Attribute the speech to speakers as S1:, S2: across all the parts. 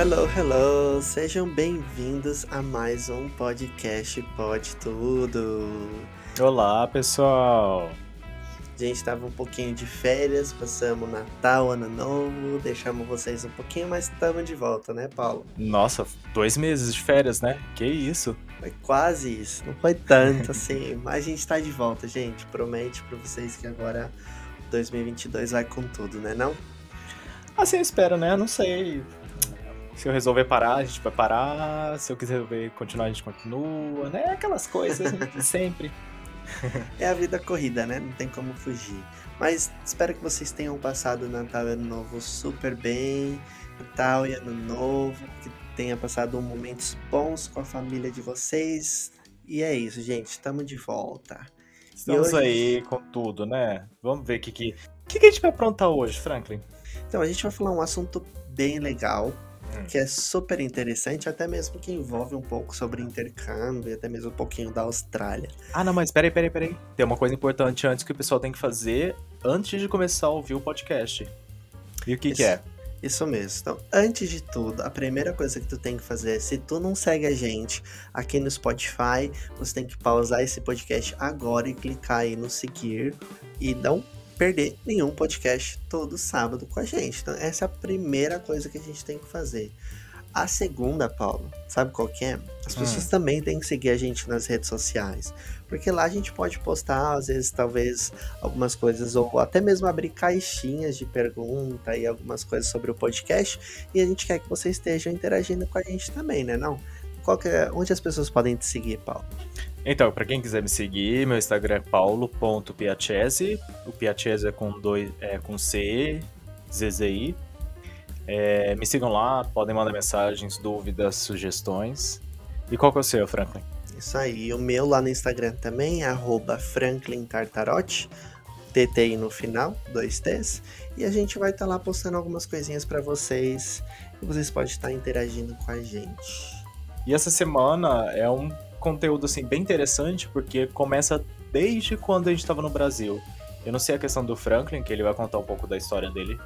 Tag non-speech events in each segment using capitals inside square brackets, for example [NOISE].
S1: Hello, hello! Sejam bem-vindos a mais um podcast Pode Tudo.
S2: Olá, pessoal!
S1: A gente estava um pouquinho de férias, passamos Natal, Ano Novo, deixamos vocês um pouquinho, mas estamos de volta, né, Paulo?
S2: Nossa, dois meses de férias, né? Que isso?
S1: Foi quase isso, não foi tanto [LAUGHS] assim, mas a gente está de volta, gente. Promete para vocês que agora 2022 vai com tudo, né? Não?
S2: Assim eu espero, né? Não sei. Se eu resolver parar, a gente vai parar. Se eu quiser continuar, a gente continua, né? Aquelas coisas [LAUGHS] sempre.
S1: É a vida corrida, né? Não tem como fugir. Mas espero que vocês tenham passado Natal e Ano Novo super bem. Natal e Ano Novo. Que tenha passado momentos bons com a família de vocês. E é isso, gente. Estamos de volta.
S2: Estamos hoje... aí com tudo, né? Vamos ver o que, que, que, que a gente vai aprontar hoje, Franklin.
S1: Então, a gente vai falar um assunto bem legal Hum. que é super interessante, até mesmo que envolve um pouco sobre intercâmbio, até mesmo um pouquinho da Austrália.
S2: Ah, não, mas peraí, peraí, peraí. Tem uma coisa importante antes que o pessoal tem que fazer antes de começar a ouvir o podcast. E o que,
S1: isso,
S2: que é?
S1: Isso mesmo. Então, antes de tudo, a primeira coisa que tu tem que fazer é, se tu não segue a gente aqui no Spotify, você tem que pausar esse podcast agora e clicar aí no seguir e não perder nenhum podcast todo sábado com a gente. Então, essa é a primeira coisa que a gente tem que fazer. A segunda, Paulo, sabe qual que é? As pessoas hum. também têm que seguir a gente nas redes sociais. Porque lá a gente pode postar, às vezes, talvez, algumas coisas, ou até mesmo abrir caixinhas de pergunta e algumas coisas sobre o podcast. E a gente quer que vocês estejam interagindo com a gente também, né? Não? Qual é, onde as pessoas podem te seguir, Paulo?
S2: Então, para quem quiser me seguir, meu Instagram é paulo.piachese. O Piachese é com, dois, é com C, ZZI. É, me sigam lá, podem mandar mensagens, dúvidas, sugestões. E qual que é o seu, Franklin?
S1: Isso aí, o meu lá no Instagram também é Franklin Tartarotti, TTI no final, dois T's. E a gente vai estar tá lá postando algumas coisinhas para vocês. E vocês podem estar interagindo com a gente.
S2: E essa semana é um conteúdo assim bem interessante porque começa desde quando a gente estava no Brasil. Eu não sei a questão do Franklin, que ele vai contar um pouco da história dele,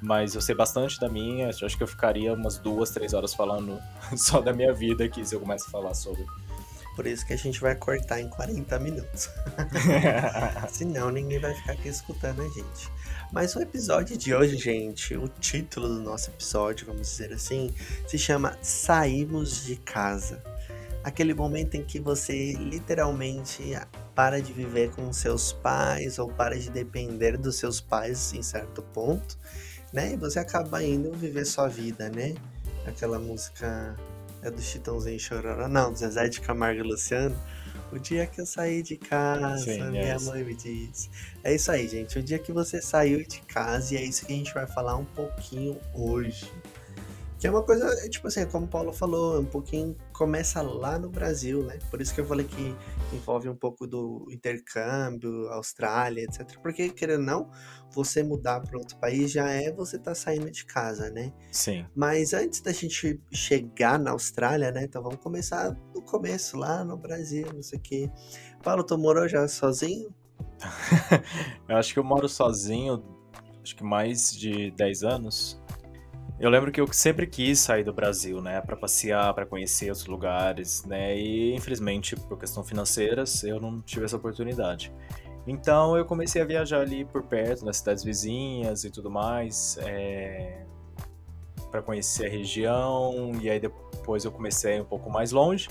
S2: mas eu sei bastante da minha. Acho que eu ficaria umas duas, três horas falando [LAUGHS] só da minha vida aqui se eu começo a falar sobre.
S1: Por isso que a gente vai cortar em 40 minutos. [LAUGHS] Senão ninguém vai ficar aqui escutando a gente. Mas o episódio de hoje, gente, o título do nosso episódio, vamos dizer assim, se chama Saímos de Casa aquele momento em que você literalmente para de viver com seus pais ou para de depender dos seus pais em certo ponto, né? E você acaba indo viver sua vida, né? Aquela música é do Chitãozinho Chororó, não, do Zezé de Camargo e Luciano. O dia que eu saí de casa, Sim, minha é mãe me disse. É isso aí, gente. O dia que você saiu de casa, e é isso que a gente vai falar um pouquinho hoje. Que é uma coisa, é, tipo assim, como o Paulo falou, um pouquinho começa lá no Brasil, né? Por isso que eu falei que envolve um pouco do intercâmbio, Austrália, etc. Porque, querendo ou não, você mudar para outro país já é você tá saindo de casa, né?
S2: Sim.
S1: Mas antes da gente chegar na Austrália, né? Então vamos começar do começo, lá no Brasil, não sei o quê. Paulo, tu morou já sozinho? [LAUGHS]
S2: eu acho que eu moro sozinho, acho que mais de 10 anos. Eu lembro que eu sempre quis sair do Brasil, né, para passear, para conhecer outros lugares, né, e infelizmente por questão financeiras eu não tive essa oportunidade. Então eu comecei a viajar ali por perto, nas cidades vizinhas e tudo mais, é... para conhecer a região, e aí depois eu comecei um pouco mais longe.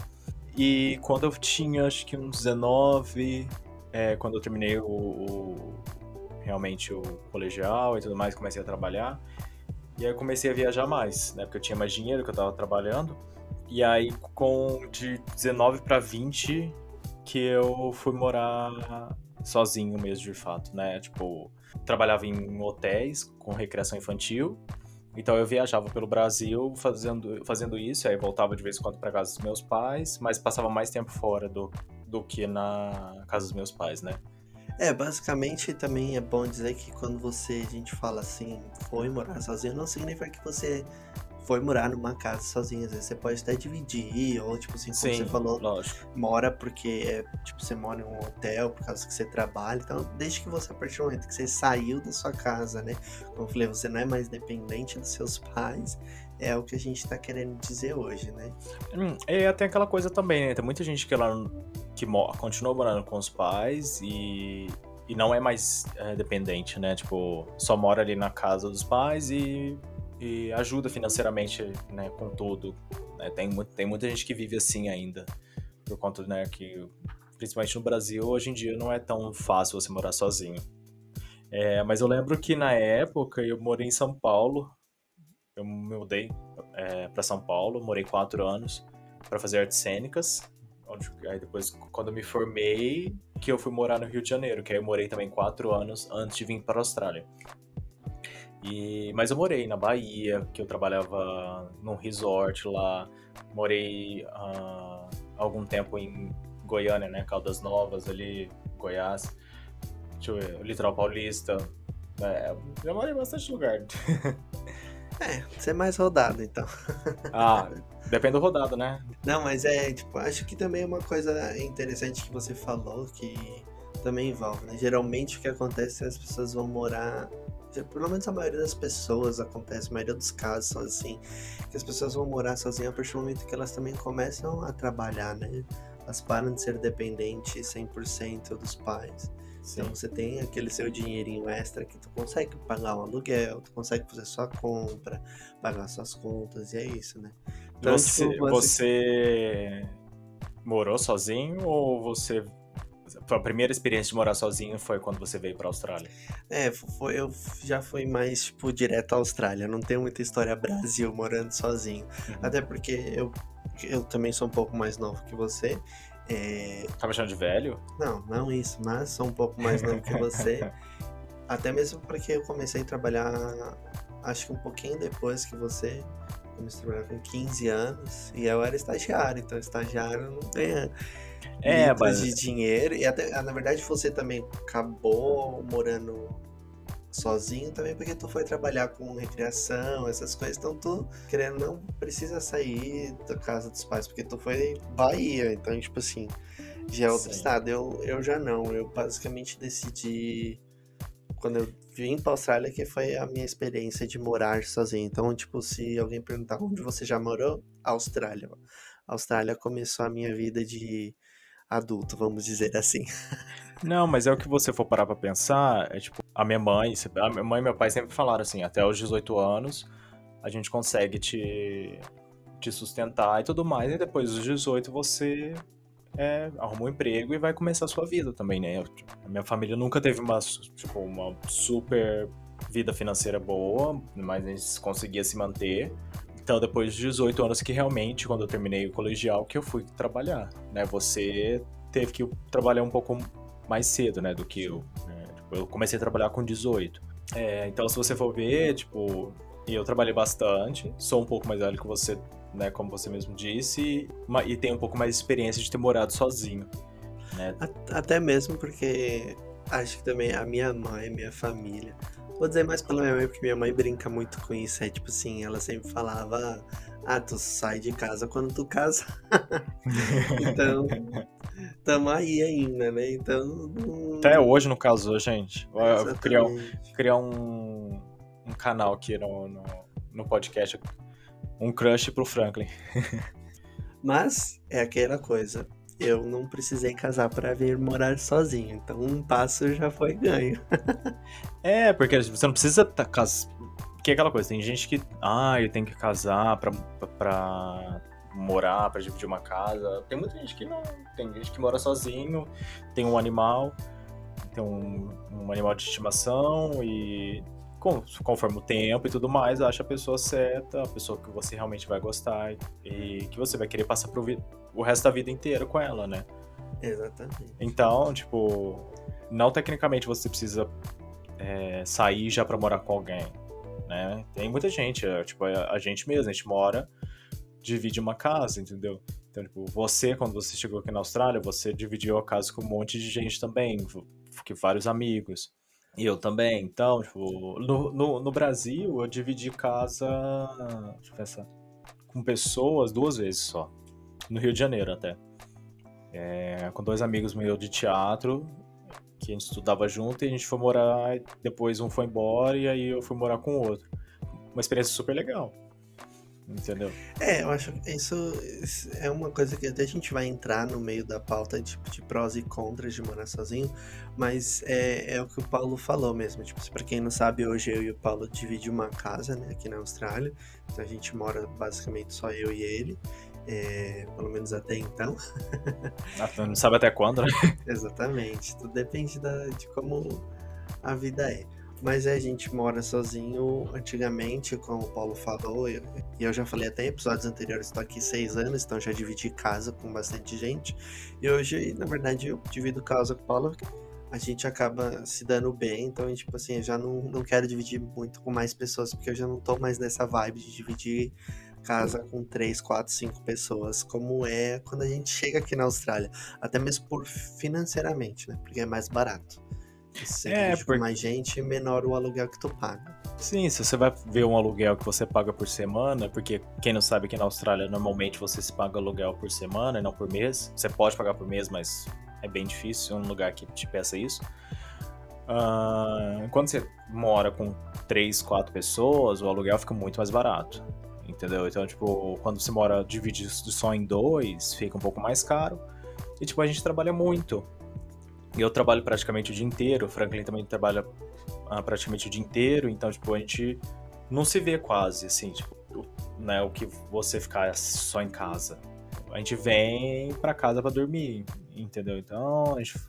S2: E quando eu tinha acho que uns 19, é, quando eu terminei o, o realmente o colegial e tudo mais, comecei a trabalhar. E aí eu comecei a viajar mais, né? Porque eu tinha mais dinheiro que eu tava trabalhando. E aí, com de 19 para 20, que eu fui morar sozinho mesmo, de fato, né? Tipo, trabalhava em hotéis com recreação infantil. Então eu viajava pelo Brasil fazendo, fazendo isso, aí voltava de vez em quando para casa dos meus pais, mas passava mais tempo fora do, do que na casa dos meus pais, né?
S1: É, basicamente também é bom dizer que quando você, a gente fala assim, foi morar sozinho, não significa que você foi morar numa casa sozinho, às vezes você pode até dividir, ou tipo assim, como
S2: Sim,
S1: você falou,
S2: lógico.
S1: mora porque é, tipo, você mora em um hotel por causa que você trabalha. Então, desde que você, a partir do momento que você saiu da sua casa, né? Como eu falei, você não é mais dependente dos seus [LAUGHS] pais. É o que a gente tá querendo dizer hoje, né?
S2: Hum, e tem aquela coisa também, né? Tem muita gente que ela que continua morando com os pais e, e não é mais é, dependente, né? Tipo, só mora ali na casa dos pais e, e ajuda financeiramente, né? Com tudo. Né? Tem, tem muita gente que vive assim ainda. Por conta, né? Que principalmente no Brasil, hoje em dia não é tão fácil você morar sozinho. É, mas eu lembro que na época eu morei em São Paulo. Eu me mudei é, para São Paulo, morei quatro anos para fazer artes cênicas. Onde, aí depois, quando eu me formei, que eu fui morar no Rio de Janeiro, que aí eu morei também quatro anos antes de vir para a Austrália. E, mas eu morei na Bahia, que eu trabalhava num resort lá. Morei uh, algum tempo em Goiânia, né? Caldas Novas, ali, Goiás. Deixa eu ver, Litoral Paulista. É, já morei em bastante lugar. [LAUGHS]
S1: É, você é mais rodado, então. [LAUGHS]
S2: Ah, depende do rodado, né?
S1: Não, mas é, tipo, acho que também é uma coisa interessante que você falou que também envolve, né? Geralmente o que acontece é as pessoas vão morar. Pelo menos a maioria das pessoas acontece, a maioria dos casos são assim, que as pessoas vão morar sozinhas a partir do momento que elas também começam a trabalhar, né? Elas param de ser dependentes 100% dos pais. Sim. Então você tem aquele seu dinheirinho extra que tu consegue pagar um aluguel, tu consegue fazer sua compra, pagar suas contas, e é isso, né?
S2: Então, você, tipo, você morou sozinho ou você a primeira experiência de morar sozinho foi quando você veio para a Austrália?
S1: É, foi, eu já fui mais, tipo, direto à Austrália. Não tenho muita história Brasil morando sozinho. Uhum. Até porque eu, eu também sou um pouco mais novo que você. É...
S2: Tá me chamando de velho?
S1: Não, não isso, mas sou um pouco mais novo que você. [LAUGHS] Até mesmo porque eu comecei a trabalhar, acho que um pouquinho depois que você. Comecei a trabalhar com 15 anos e eu era estagiário, então estagiário não tem
S2: é, mas...
S1: de dinheiro. E até, na verdade você também acabou morando sozinho também porque tu foi trabalhar com recreação, essas coisas, então tu, querendo não, precisa sair da casa dos pais, porque tu foi Bahia, então, tipo assim, já é outro Sim. estado. Eu, eu já não, eu basicamente decidi, quando eu vim pra Austrália, que foi a minha experiência de morar sozinho. Então, tipo, se alguém perguntar onde você já morou, Austrália. Austrália começou a minha vida de adulto, vamos dizer assim.
S2: Não, mas é o que você for parar pra pensar, é tipo, a minha mãe, a minha mãe e meu pai sempre falaram assim, até os 18 anos a gente consegue te, te sustentar e tudo mais, e depois dos 18 você é, arruma um emprego e vai começar a sua vida também, né? A minha família nunca teve uma, tipo, uma super vida financeira boa, mas a gente conseguia se manter. Então, depois de 18 anos que realmente, quando eu terminei o colegial, que eu fui trabalhar, né? Você teve que trabalhar um pouco mais cedo, né, do que eu. Né? Tipo, eu comecei a trabalhar com 18. É, então, se você for ver, tipo, eu trabalhei bastante, sou um pouco mais velho que você, né, como você mesmo disse, e, tenho um pouco mais de experiência de ter morado sozinho. Né?
S1: Até mesmo porque acho que também a minha mãe, minha família. Vou dizer mais pela minha mãe, porque minha mãe brinca muito com isso. É tipo assim, ela sempre falava: Ah, tu sai de casa quando tu casa. [LAUGHS] então, tamo aí ainda, né? Então.
S2: Até hoje, no caso, gente. Vou criar, um, criar um, um canal aqui no, no, no podcast. Um crush pro Franklin. [LAUGHS]
S1: Mas é aquela coisa. Eu não precisei casar para vir morar sozinho. Então um passo já foi ganho. [LAUGHS]
S2: é, porque você não precisa tá, casar. Que é aquela coisa, tem gente que. Ah, eu tenho que casar pra, pra morar, para dividir uma casa. Tem muita gente que não. Tem gente que mora sozinho, tem um animal, tem um, um animal de estimação e conforme o tempo e tudo mais, acha a pessoa certa, a pessoa que você realmente vai gostar e que você vai querer passar pro o resto da vida inteira com ela, né?
S1: Exatamente.
S2: Então, tipo, não tecnicamente você precisa é, sair já para morar com alguém, né? Tem muita gente, é, tipo, a, a gente mesmo, a gente mora divide uma casa, entendeu? Então, tipo, você, quando você chegou aqui na Austrália, você dividiu a casa com um monte de gente também, que vários amigos. E eu também. Então, tipo, no, no, no Brasil eu dividi casa. Deixa eu pensar. Com pessoas duas vezes só. No Rio de Janeiro até. É, com dois amigos meus de teatro, que a gente estudava junto e a gente foi morar. Depois um foi embora e aí eu fui morar com o outro. Uma experiência super legal. Entendeu?
S1: É, eu acho que isso, é uma coisa que até a gente vai entrar no meio da pauta de, de prós e contras de morar sozinho, mas é, é o que o Paulo falou mesmo. Tipo, para quem não sabe, hoje eu e o Paulo dividimos uma casa, né, aqui na Austrália. Então a gente mora basicamente só eu e ele. É, pelo menos até então. [LAUGHS]
S2: Ah, não sabe até quando, né?
S1: Exatamente. Tudo depende da, de como a vida é. Mas a gente mora sozinho antigamente, como o Paulo falou, e eu já falei até em episódios anteriores, estou aqui seis anos, então já dividi casa com bastante gente. E hoje, na verdade, eu divido casa com o Paulo, a gente acaba se dando bem, então, tipo assim, eu já não, não quero dividir muito com mais pessoas, porque eu já não tô mais nessa vibe de dividir casa com três, quatro, cinco pessoas, como é quando a gente chega aqui na Austrália. Até mesmo por financeiramente, né? Porque é mais barato. Se é, por mais gente, menor o aluguel que tu paga.
S2: Sim, se você vai ver um aluguel que você paga por semana, porque quem não sabe que na Austrália normalmente você se paga aluguel por semana e não por mês. Você pode pagar por mês, mas é bem difícil um lugar que te peça isso. Uh, quando você mora com três, quatro pessoas, o aluguel fica muito mais barato. Entendeu? Então, tipo, quando você mora dividido só em dois, fica um pouco mais caro. E, tipo, a gente trabalha muito. Eu trabalho praticamente o dia inteiro, o Franklin também trabalha ah, praticamente o dia inteiro, então, tipo, a gente não se vê quase, assim, tipo, né, o que você ficar só em casa. A gente vem para casa para dormir, entendeu? Então, a gente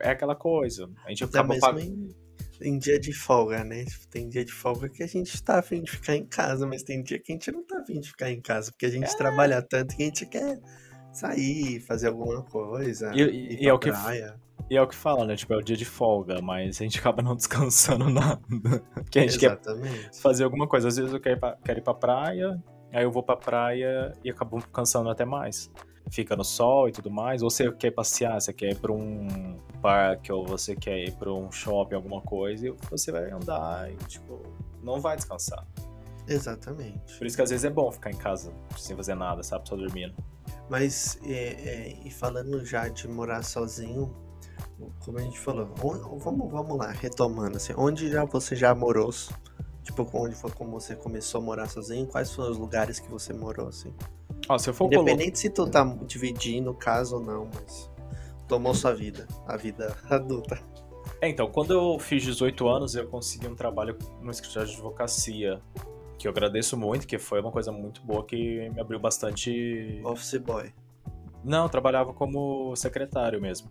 S2: é aquela coisa. A gente
S1: Até acaba pag... em, em, dia de folga, né? Tipo, tem dia de folga que a gente tá afim de ficar em casa, mas tem dia que a gente não tá afim de ficar em casa, porque a gente é. trabalha tanto que a gente quer sair, fazer alguma coisa.
S2: E, e, e é o que praia. E é o que fala, né? Tipo, é o dia de folga, mas a gente acaba não [LAUGHS] descansando nada. Porque a gente Exatamente. quer fazer alguma coisa. Às vezes eu quero ir, pra, quero ir pra praia, aí eu vou pra praia e acabo cansando até mais. Fica no sol e tudo mais. Ou você quer passear, você quer ir pra um parque, ou você quer ir pra um shopping, alguma coisa, e você vai andar e, tipo, não vai descansar.
S1: Exatamente.
S2: Por isso que às vezes é bom ficar em casa sem fazer nada, sabe? Só dormindo.
S1: Mas, é, é, e falando já de morar sozinho, como a gente falou, onde, vamos, vamos lá, retomando assim, onde já você já morou? Tipo, onde foi como você começou a morar sozinho? Quais foram os lugares que você morou, assim?
S2: Ó, se eu for
S1: Independente se tu tá dividindo caso ou não, mas tomou sua vida, a vida [LAUGHS] adulta.
S2: É, então, quando eu fiz 18 anos, eu consegui um trabalho no escritório de advocacia, que eu agradeço muito, que foi uma coisa muito boa que me abriu bastante...
S1: Office boy.
S2: Não, eu trabalhava como secretário mesmo.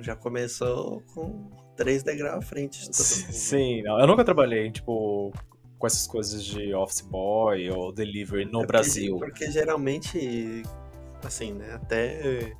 S1: Já começou com três degraus à frente.
S2: Sim, eu nunca trabalhei, tipo, com essas coisas de office boy ou delivery no é porque, Brasil.
S1: Porque geralmente, assim, né, até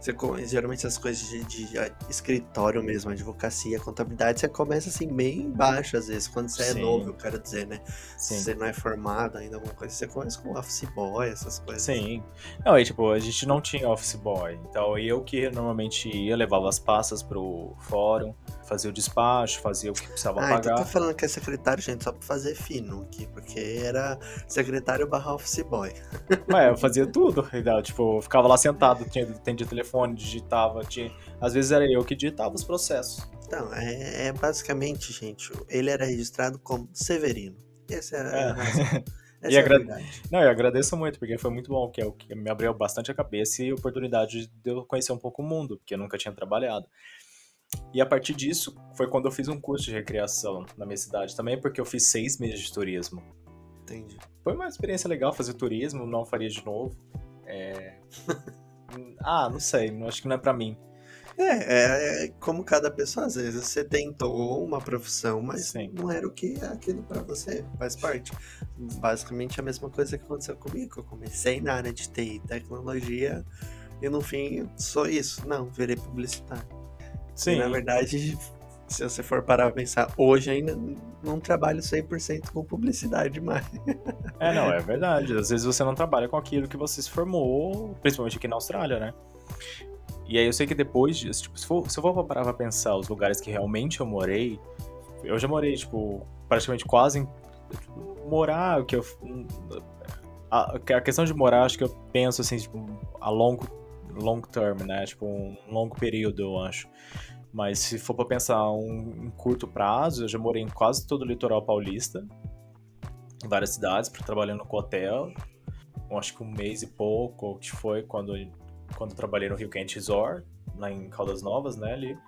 S1: você, geralmente essas coisas de, de, escritório mesmo, advocacia, contabilidade, você começa assim bem embaixo às vezes, quando você é Sim. é novo, eu quero dizer, né? Sim. Se você não é formado ainda, alguma coisa, você começa com office boy, essas coisas.
S2: Sim. Não, aí tipo, a gente não tinha office boy, então eu que normalmente ia, levava as pastas pro fórum, fazia o despacho, fazia o que precisava ah, pagar. Então
S1: tá falando que é secretário, gente, só pra fazer fino aqui, porque era secretário barra office boy.
S2: Ué, eu fazia tudo, [LAUGHS] tipo, eu ficava lá sentado, tinha, atendia telefone telefone, digitava, tinha... às vezes era eu que digitava os processos.
S1: Então, é, é basicamente, gente, ele era registrado como Severino. [LAUGHS] Essa é, é. a razão. Essa e é
S2: agra... Não, eu agradeço muito, porque foi muito bom, que é o que me abriu bastante a cabeça e a oportunidade de eu conhecer um pouco o mundo, porque eu nunca tinha trabalhado. E a partir disso, foi quando eu fiz um curso de recreação na minha cidade também, porque eu fiz seis meses de turismo.
S1: Entendi.
S2: Foi uma experiência legal fazer turismo, não faria de novo. É... [LAUGHS] ah, não sei, acho que não é para mim.
S1: É, é, é, como cada pessoa, às vezes você tentou uma profissão, mas Sim. não era o que é aquilo para você, faz parte. Basicamente a mesma coisa que aconteceu comigo. Eu comecei na área de TI, tecnologia, e no fim sou isso. Não, virei publicitário. Sim. E, na verdade, se você for parar pra pensar, hoje ainda não trabalho 100% com publicidade mais.
S2: É, não, é verdade. Às vezes você não trabalha com aquilo que você se formou, principalmente aqui na Austrália, né? E aí eu sei que depois disso, tipo, se, for, se eu for parar pra pensar os lugares que realmente eu morei, eu já morei, tipo, praticamente quase em. Morar, o que eu. A, a, questão de morar, acho que eu penso assim, tipo, a longo, long term, né? Tipo, um longo período, eu acho. Mas se for pra pensar um, um curto prazo, eu já morei em quase todo o litoral paulista, em várias cidades, trabalhando com hotel. Acho que um mês e pouco, que foi quando, quando trabalhei no Rio Quente Resort, lá em Caldas Novas, né? Ali.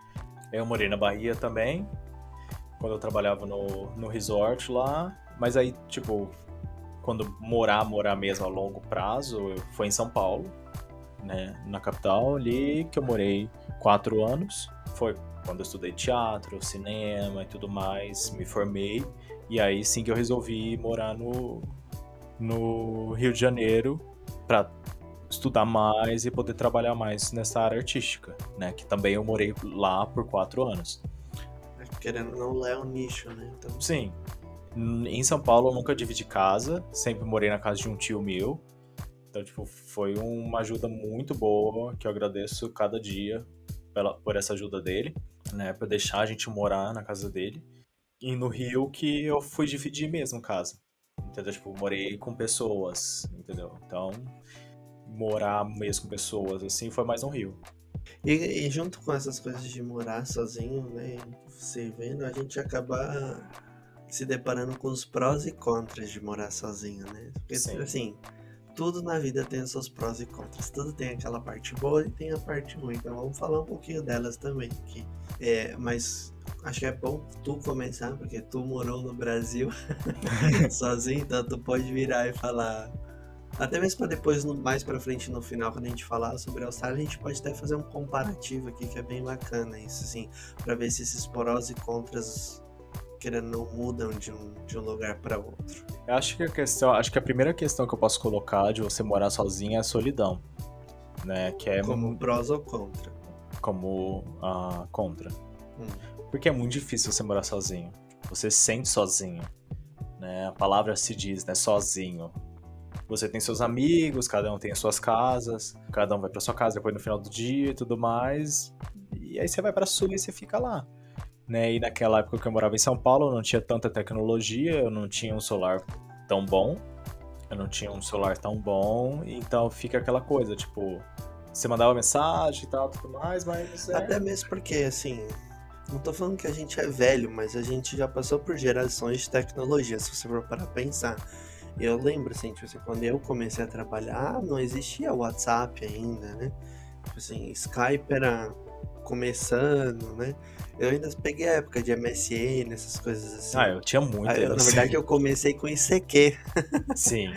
S2: Eu morei na Bahia também, quando eu trabalhava no, no resort lá. Mas aí, tipo, quando morar, morar mesmo a longo prazo, foi em São Paulo, né? Na capital ali, que eu morei quatro anos. Foi quando eu estudei teatro, cinema e tudo mais, me formei. E aí sim que eu resolvi morar no, no Rio de Janeiro para estudar mais e poder trabalhar mais nessa área artística, né? Que também eu morei lá por quatro anos.
S1: Querendo não, lá é um nicho, né?
S2: Então... Sim. Em São Paulo eu nunca dividi casa, sempre morei na casa de um tio meu. Então, tipo, foi uma ajuda muito boa, que eu agradeço cada dia pela, por essa ajuda dele, né? Pra deixar a gente morar na casa dele. E no Rio que eu fui dividir mesmo casa. Entendeu? Tipo, morei com pessoas, entendeu? Então, morar mesmo com pessoas, assim, foi mais no Rio.
S1: E, e, junto com essas coisas de morar sozinho, né? Você vendo, a gente acaba se deparando com os prós e contras de morar sozinho, né? Porque, Sim. assim, tudo na vida tem seus prós e contras. Tudo tem aquela parte boa e tem a parte ruim. Então vamos falar um pouquinho delas também aqui. É, mas acho que é bom tu começar, porque tu morou no Brasil [LAUGHS] sozinho, então tu pode virar e falar. Até mesmo para depois, mais para frente no final, quando a gente falar sobre a Austrália, a gente pode até fazer um comparativo aqui que é bem bacana, isso assim, para ver se esses prós e contras querendo não mudam de um, de um lugar para outro.
S2: Eu acho que a questão, acho que a primeira questão que eu posso colocar de você morar sozinho é a solidão, né? Que é
S1: como prós ou contra?
S2: Como uh, contra. Hum. Porque é muito difícil você morar sozinho. Você se sente sozinho, né? A palavra se diz, né? Sozinho. Você tem seus amigos, cada um tem as suas casas, cada um vai para sua casa depois no final do dia e tudo mais. E aí você vai para sua e você fica lá né? E naquela época que eu morava em São Paulo, eu não tinha tanta tecnologia, eu não tinha um celular tão bom, eu não tinha um celular tão bom, então fica aquela coisa, tipo, você mandava mensagem e tal, tudo mais, mas...
S1: É... Até mesmo porque, assim, não tô falando que a gente é velho, mas a gente já passou por gerações de tecnologia, se você for para pensar. Eu lembro, assim, tipo assim, quando eu comecei a trabalhar, não existia WhatsApp ainda, né? Tipo assim, Skype era começando, né? Eu ainda peguei a época de MSN, essas coisas assim.
S2: Ah, eu tinha muito.
S1: Eu, na verdade, eu comecei com ICQ. [LAUGHS]
S2: Sim.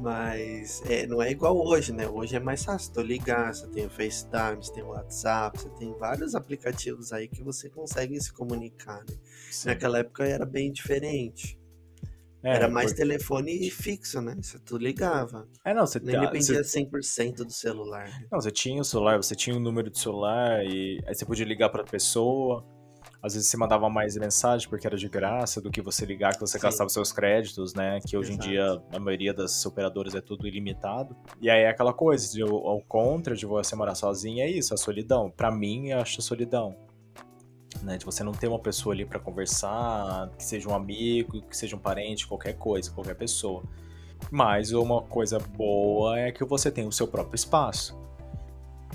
S1: Mas é, não é igual hoje, né? Hoje é mais fácil tu ligar, você tem o FaceTime, você tem o WhatsApp, você tem vários aplicativos aí que você consegue se comunicar, né? Naquela época era bem diferente. É, era mais telefone fixo, né? Você tu ligava.
S2: É, não, você
S1: Nem dependia você... 100% do celular. Né?
S2: Não, você tinha o celular, você tinha o número de celular e aí você podia ligar para pessoa. Às vezes você mandava mais mensagem porque era de graça do que você ligar, que você Sim. gastava seus créditos, né? Que hoje Exato. em dia a maioria das operadoras é tudo ilimitado. E aí é aquela coisa, de, ao contra de você morar sozinho, é isso, a solidão. Para mim, eu acho solidão né? De você não ter uma pessoa ali para conversar, que seja um amigo, que seja um parente, qualquer coisa, qualquer pessoa. Mas uma coisa boa é que você tem o seu próprio espaço.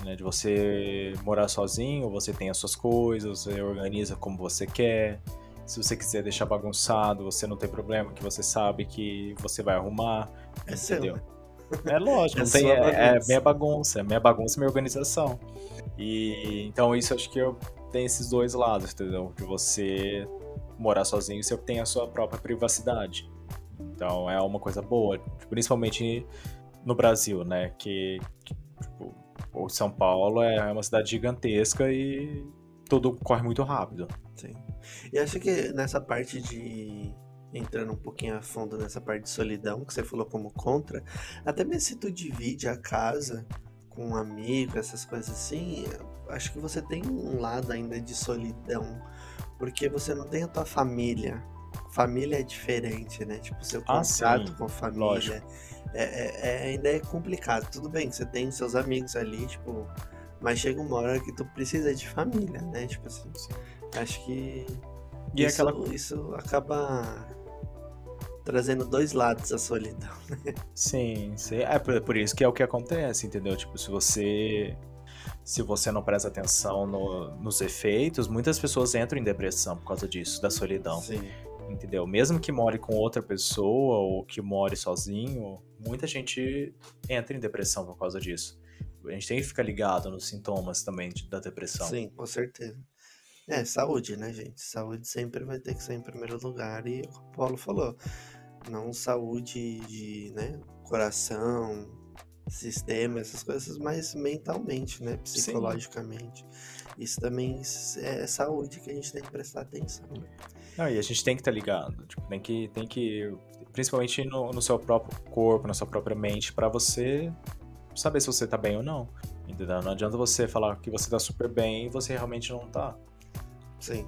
S2: Né? De você morar sozinho, você tem as suas coisas, você organiza como você quer. Se você quiser deixar bagunçado, você não tem problema, que você sabe que você vai arrumar. É entendeu? Seu. É lógico, [LAUGHS] é, não tem, é, é minha bagunça, é minha bagunça minha organização. E então isso acho que eu tem esses dois lados, entendeu? De você morar sozinho, você tem a sua própria privacidade. Então é uma coisa boa, principalmente no Brasil, né? Que, que tipo, o São Paulo é uma cidade gigantesca e tudo corre muito rápido.
S1: Sim. E acho que nessa parte de entrando um pouquinho a fundo nessa parte de solidão que você falou como contra, até mesmo se tu divide a casa com um amigo, essas coisas assim, acho que você tem um lado ainda de solidão, porque você não tem a tua família. Família é diferente, né? Tipo, seu ah, contato ah, com a família é, é, é, ainda é complicado. Tudo bem, você tem seus amigos ali, tipo, Mas chega uma hora que tu precisa de família, né? Tipo assim, acho que
S2: E
S1: isso,
S2: aquela.
S1: isso acaba trazendo dois lados da solidão.
S2: Sim, sim. É por, por isso que é o que acontece, entendeu? Tipo, se você. Se você não presta atenção no- nos efeitos, muitas pessoas entram em depressão por causa disso, da solidão.
S1: Sim.
S2: Entendeu? Mesmo que more com outra pessoa ou que more sozinho, muita gente entra em depressão por causa disso. A gente tem que ficar ligado nos sintomas também de- da depressão.
S1: Sim, com certeza. É, saúde, né, gente? Saúde sempre vai ter que ser em primeiro lugar. E o Paulo falou, não saúde de, né, coração, sistema, essas coisas, mas mentalmente, né, psicologicamente. Isso também é saúde que a gente tem que prestar atenção. né?
S2: Não, e a gente tem que estar ligado. Tipo, tem que, tem que, principalmente no, no seu próprio corpo, na sua própria mente, pra você saber se você tá bem ou não. Entendeu? Não adianta você falar que você tá super bem e você realmente não tá.
S1: Sim.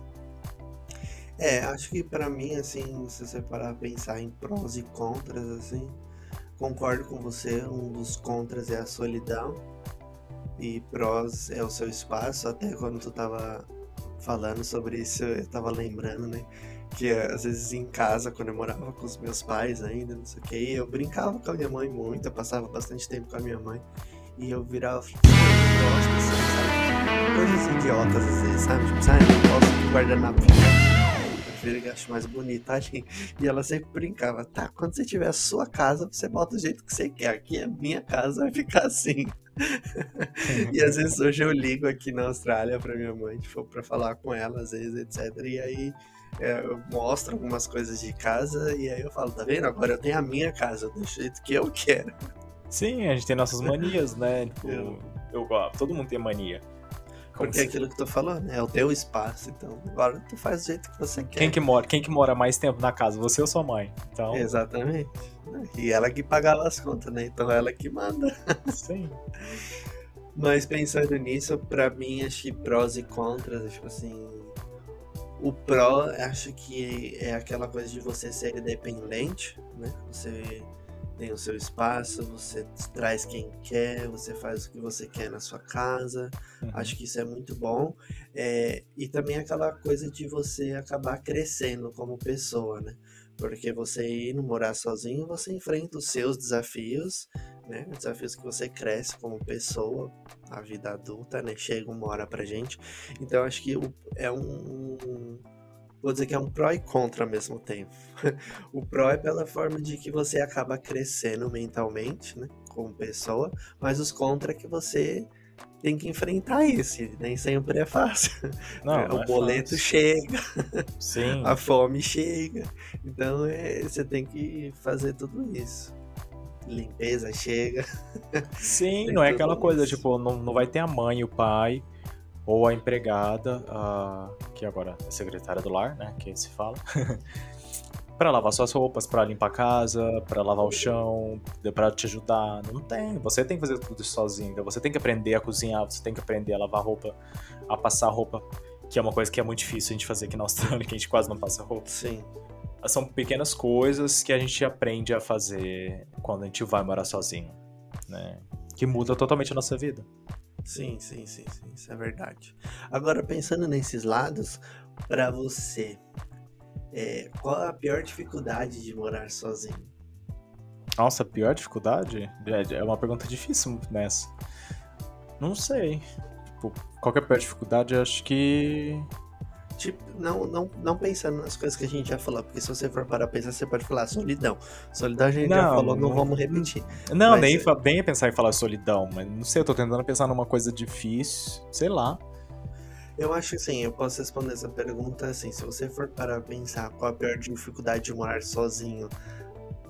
S1: É, acho que pra mim, assim, se você parar a pensar em prós e contras, assim, concordo com você, um dos contras é a solidão e prós é o seu espaço, até quando tu tava falando sobre isso, eu tava lembrando, né, que às vezes em casa, quando eu morava com os meus pais ainda, não sei o que, eu brincava com a minha mãe muito, eu passava bastante tempo com a minha mãe, e eu virava, assim, coisas idiotas, às vezes, sabe, tipo, sabe, eu gosto de guardanapo prefiro que eu acho mais bonito ali. E ela sempre brincava, tá, quando você tiver a sua casa, você bota do jeito que você quer. Aqui é minha casa, vai ficar assim. [LAUGHS] e às vezes hoje eu ligo aqui na Austrália pra minha mãe, tipo, pra falar com ela, às vezes, etc. E aí é, eu mostro algumas coisas de casa e aí eu falo, tá vendo? Agora eu tenho a minha casa, do jeito que eu quero.
S2: Sim, a gente tem nossas manias, né? [LAUGHS] Tipo,
S1: Eu-
S2: eu gosto. Todo mundo tem mania.
S1: Porque é aquilo que tu falou, né? É o teu espaço, então agora tu faz do jeito que você quer.
S2: Quem que mora, quem que mora mais tempo na casa, você ou sua mãe? Então,
S1: Exatamente. E ela que pagava as contas, né? Então ela que manda.
S2: sim.
S1: Mas pensando nisso, pra mim, acho que prós e contras, tipo assim. O pró, acho que é aquela coisa de você ser independente, né? Você tem o seu espaço, você traz quem quer, você faz o que você quer na sua casa.
S2: Uhum.
S1: Acho que isso é muito bom. É, e também aquela coisa de você acabar crescendo como pessoa, né? Porque você indo morar sozinho, você enfrenta os seus desafios, né? Os desafios que você cresce como pessoa, a vida adulta, né? Chega uma hora pra gente. Então acho que é um. Vou dizer que é um pró e contra ao mesmo tempo. [LAUGHS] o pró é pela forma de que você acaba crescendo mentalmente, né? Como pessoa, mas os contra é que você tem que enfrentar isso. e Nem sempre é fácil. [LAUGHS]
S2: Não,
S1: É, o
S2: é
S1: boleto
S2: fácil.
S1: chega,
S2: Sim.
S1: a fome chega. Então é, você tem que fazer tudo isso. Limpeza chega.
S2: Sim, [LAUGHS] não é aquela coisa,
S1: isso.
S2: tipo, não, não vai ter a mãe, o pai, ou a empregada, a, que agora é secretária do lar, né, que se fala, [LAUGHS] pra lavar suas roupas, pra limpar a casa, pra lavar o chão, pra te ajudar. Não tem, você tem que fazer tudo isso sozinho. então Você tem que aprender a cozinhar, você tem que aprender a lavar roupa, a passar roupa, que é uma coisa que é muito difícil a gente fazer aqui na Austrália, [LAUGHS] que a gente quase não passa roupa
S1: Sim.
S2: são pequenas coisas que a gente aprende a fazer quando a gente vai morar sozinho, né? Que muda totalmente a nossa vida.
S1: Sim, sim, sim, sim, isso é verdade. Agora, pensando nesses lados, pra você, é, qual a pior dificuldade de morar sozinho?
S2: Nossa, pior dificuldade? É- É uma pergunta difícil nessa. Não sei. Tipo, qual é a pior dificuldade? Eu acho que.
S1: Tipo, não, não, não pensando nas coisas que a gente já falou, porque se você for parar pra pensar, você pode falar solidão. Solidão a gente já
S2: Não,
S1: falou, não
S2: não-
S1: vamos repetir.
S2: Não,
S1: Mas
S2: nem,
S1: é-
S2: nem pensar em falar solidão, mas não sei, eu tô tentando pensar numa coisa difícil, sei lá.
S1: Eu acho que assim, eu posso responder essa pergunta assim, se você for parar pra pensar qual a pior dificuldade de morar sozinho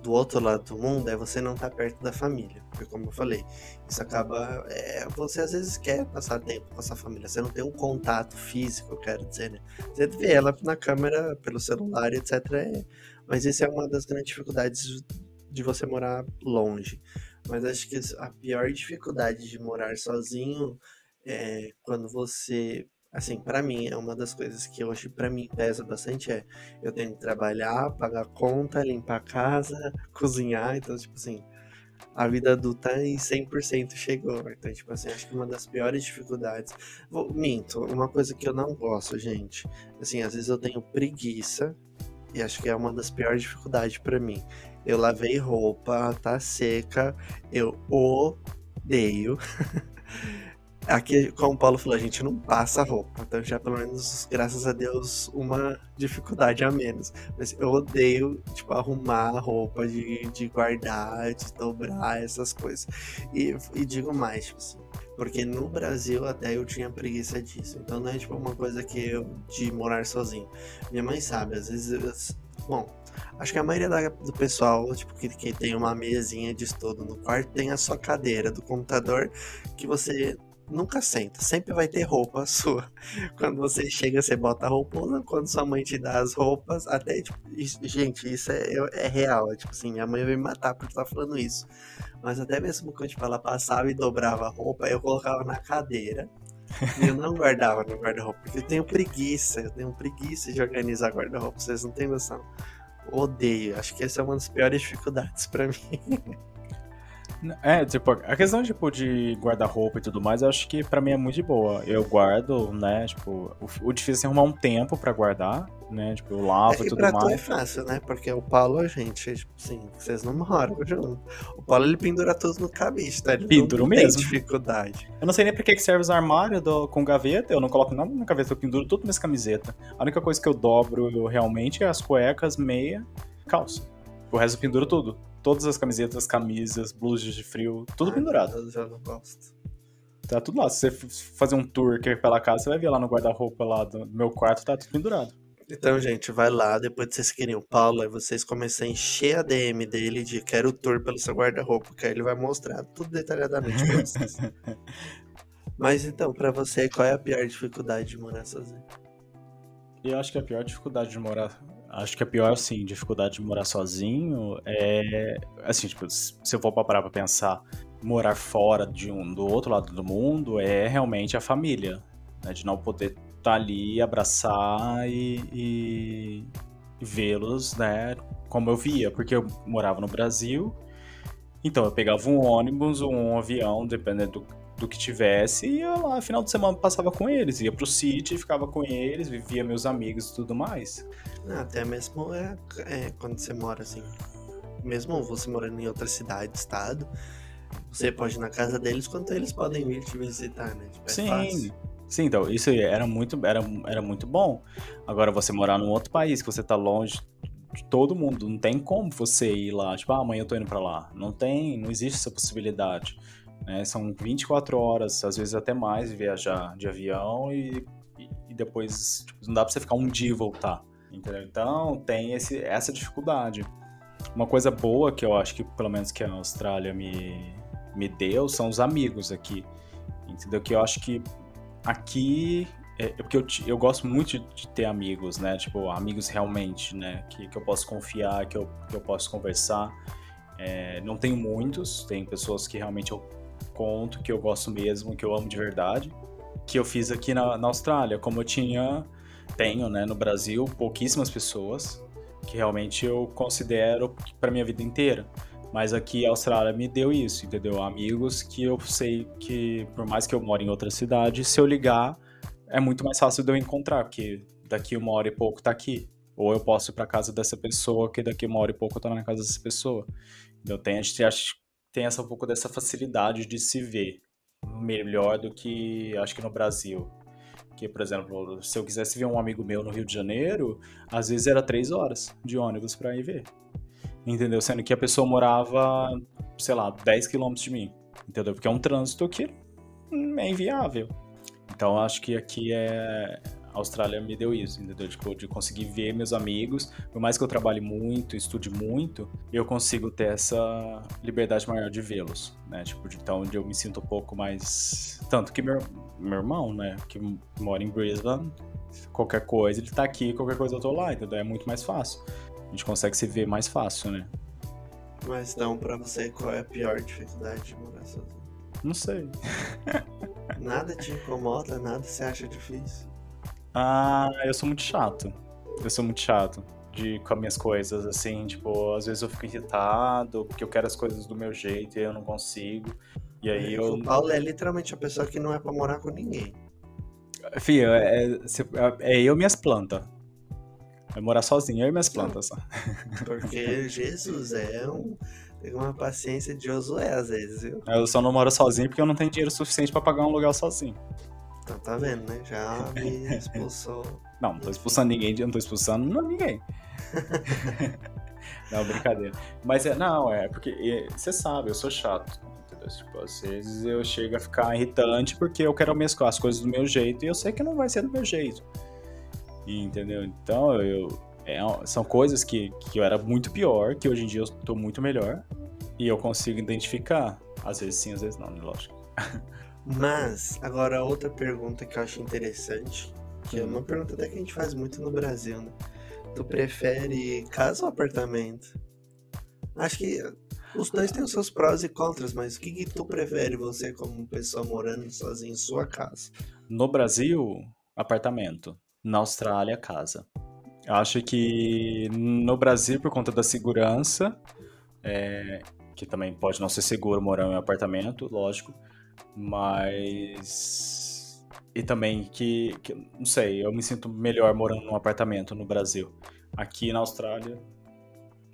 S1: do outro lado do mundo, é você não estar perto da família. Porque como eu falei, isso acaba. é, você às vezes quer passar tempo com a sua família, você não tem um contato físico, eu quero dizer, né? Você vê ela na câmera, pelo celular, etc. é- mas isso é uma das grandes dificuldades de você morar longe. Mas acho que a pior dificuldade de morar sozinho é quando você assim, pra mim, é uma das coisas que hoje pra mim pesa bastante é eu tenho que trabalhar, pagar conta, limpar a casa, [LAUGHS] cozinhar, então tipo assim, a vida adulta em 100% chegou. Então, tipo assim, acho que uma das piores dificuldades. Vou, minto, uma coisa que eu não gosto, gente. Assim, às vezes eu tenho preguiça. E acho que é uma das piores dificuldades para mim. Eu lavei roupa, tá seca. Eu odeio. [LAUGHS] Aqui, como o Paulo falou, a gente não passa roupa. Então já pelo menos, graças a Deus, uma dificuldade a menos. Mas eu odeio, tipo, arrumar roupa, de, de guardar, de dobrar, essas coisas. E, e digo mais, tipo assim, porque no Brasil até eu tinha preguiça disso. Então não é tipo uma coisa que eu de morar sozinho. Minha mãe sabe, às vezes. Bom, acho que a maioria da, do pessoal, tipo, que, que tem uma mesinha de estudo no quarto, tem a sua cadeira do computador que você nunca senta, sempre vai ter roupa [LAUGHS] sua. Quando você chega, você bota a roupa, quando sua mãe te dá as roupas, até, tipo, gente, isso é, é real, é, tipo assim, minha mãe vai me matar por estar falando isso. Mas até mesmo quando, tipo, ela passava e dobrava a roupa, eu colocava na cadeira, e eu não guardava no guarda-roupa, porque eu tenho preguiça, eu tenho preguiça de organizar guarda-roupa, vocês não têm noção. Odeio, acho que essa é uma das piores dificuldades para mim. [LAUGHS]
S2: É, tipo, a questão tipo, de guarda-roupa e tudo mais, eu acho que pra mim é muito de boa. Eu guardo, né? Tipo, o, difícil é arrumar um tempo pra guardar, né? Tipo, eu lavo
S1: é,
S2: e tudo
S1: pra
S2: mais.
S1: Tu é fácil, né? Porque o Paulo, gente, tipo assim, vocês não moram [LAUGHS] junto. O Paulo ele pendura tudo no cabide, tá? Ele
S2: Penduro
S1: não
S2: mesmo.
S1: tem dificuldade.
S2: Eu não sei nem pra que serve os armários do, com gaveta, eu não coloco nada na gaveta, eu penduro tudo nas camisetas. A única coisa que eu dobro eu, realmente é as cuecas, meia, calça. O resto eu penduro tudo. Todas as camisetas, camisas, blusas de frio, tudo
S1: Ah,
S2: pendurado.
S1: Eu já não gosto.
S2: Tá tudo lá. Se você fazer um tour aqui pela casa, você vai ver lá no guarda-roupa lá do meu quarto, tá tudo pendurado.
S1: Então, gente, vai lá, depois de vocês seguirem o Paulo, aí vocês começam a encher a DM dele de quero o tour pelo seu guarda-roupa, que aí ele vai mostrar tudo detalhadamente pra vocês. [LAUGHS] Mas então, pra você, qual é a pior dificuldade de morar sozinho?
S2: Eu acho que a pior dificuldade de morar. Acho que a pior, assim, dificuldade de morar sozinho é. Assim, tipo, se eu for parar pra pensar, morar fora de um, do outro lado do mundo é realmente a família. Né? De não poder estar ali, abraçar e, e- e vê-los, né? Como eu via, porque eu morava no Brasil. Então eu pegava um ônibus ou um avião, dependendo do, do que tivesse, e ia lá, final de semana passava com eles, ia pro sítio, ficava com eles, vivia meus amigos e tudo mais.
S1: Até mesmo é, é, quando você mora assim, mesmo você morando em outra cidade, estado, você pode ir na casa deles quanto eles podem vir te visitar, né? Tipo, é
S2: Sim.
S1: fácil.
S2: Sim, então, isso aí era muito, era, era muito bom. Agora, você morar num outro país, que você tá longe de todo mundo, não tem como você ir lá, tipo, ah, amanhã eu tô indo pra lá. Não tem, não existe essa possibilidade. Né? São 24 horas, às vezes até mais, viajar de avião e, e, depois, tipo, não dá pra você ficar um dia e voltar, entendeu? Então, tem esse, essa dificuldade. Uma coisa boa que eu acho que, pelo menos, que a Austrália me, me deu, são os amigos aqui, entendeu? Que eu acho que aqui é é porque eu, eu gosto muito de ter amigos, né? Tipo, amigos realmente, né? Que, que eu posso confiar, que eu, que eu posso conversar. É, não tenho muitos, tem pessoas que realmente eu conto, que eu gosto mesmo, que eu amo de verdade. Que eu fiz aqui na, na Austrália, como eu tinha, tenho, né? No Brasil, pouquíssimas pessoas que realmente eu considero para minha vida inteira. Mas aqui a Austrália me deu isso, entendeu? Amigos que eu sei que, por mais que eu more em outra cidade, se eu ligar, é muito mais fácil de eu encontrar, porque daqui uma hora e pouco tá aqui. Ou eu posso ir pra casa dessa pessoa, que daqui uma hora e pouco eu tô na casa dessa pessoa. Então tem, acho, tem essa, um pouco dessa facilidade de se ver melhor do que acho que no Brasil. Que, por exemplo, se eu quisesse ver um amigo meu no Rio de Janeiro, às vezes era três horas de ônibus pra ir ver. Entendeu? Sendo que a pessoa morava, sei lá, 10 quilômetros de mim. Entendeu? Porque é um trânsito que é inviável. Então acho que aqui é. A Austrália me deu isso, entendeu? Tipo, de conseguir ver meus amigos. Por mais que eu trabalhe muito, estude muito, eu consigo ter essa liberdade maior de vê-los, né? Tipo, de, então onde eu me sinto um pouco mais. Tanto que meu, meu irmão, né? Que mora em Brisbane, qualquer coisa, ele tá aqui, qualquer coisa eu tô lá, entendeu? É muito mais fácil. A gente consegue se ver mais fácil, né?
S1: Mas então, pra você, qual é a pior dificuldade de morar sozinho?
S2: Não sei.
S1: Nada te incomoda, nada você acha difícil?
S2: Ah, eu sou muito chato. Eu sou muito chato. de com as minhas coisas, assim, tipo, às vezes eu fico irritado, porque eu quero as coisas do meu jeito e eu não consigo. E aí eu.
S1: O Paulo é literalmente a pessoa que não é pra morar com ninguém.
S2: Fih, é, é, é eu e minhas plantas. Vai morar sozinho, eu e minhas plantas só. [LAUGHS]
S1: Porque Jesus é um. Tem uma paciência de Josué às vezes, viu?
S2: Eu só não moro sozinho porque eu não tenho dinheiro suficiente pra pagar um aluguel sozinho.
S1: Então tá vendo, né? Já me [LAUGHS] expulsou.
S2: Não, não tô expulsando ninguém, não tô expulsando não, ninguém. [LAUGHS] não, brincadeira. Mas é, não, é, porque você sabe, eu sou chato. Tipo, às vezes eu chego a ficar irritante porque eu quero mesclar as coisas do meu jeito e eu sei que não vai ser do meu jeito. Entendeu? Então eu. É, são coisas que, que eu era muito pior, que hoje em dia eu tô muito melhor. E eu consigo identificar. Às vezes sim, às vezes não, né? Lógico. [LAUGHS]
S1: Mas, agora outra pergunta que eu acho interessante, que é uma pergunta até que a gente faz muito no Brasil, né? Tu prefere casa ou apartamento? Acho que os dois têm os seus prós e contras, mas o que, que tu prefere você como pessoa morando sozinho em sua casa?
S2: No Brasil, apartamento. Na Austrália, casa. Acho que no Brasil, por conta da segurança, é, que também pode não ser seguro morar em um apartamento, lógico, mas. E também que, que, não sei, eu me sinto melhor morando num apartamento no Brasil. Aqui na Austrália,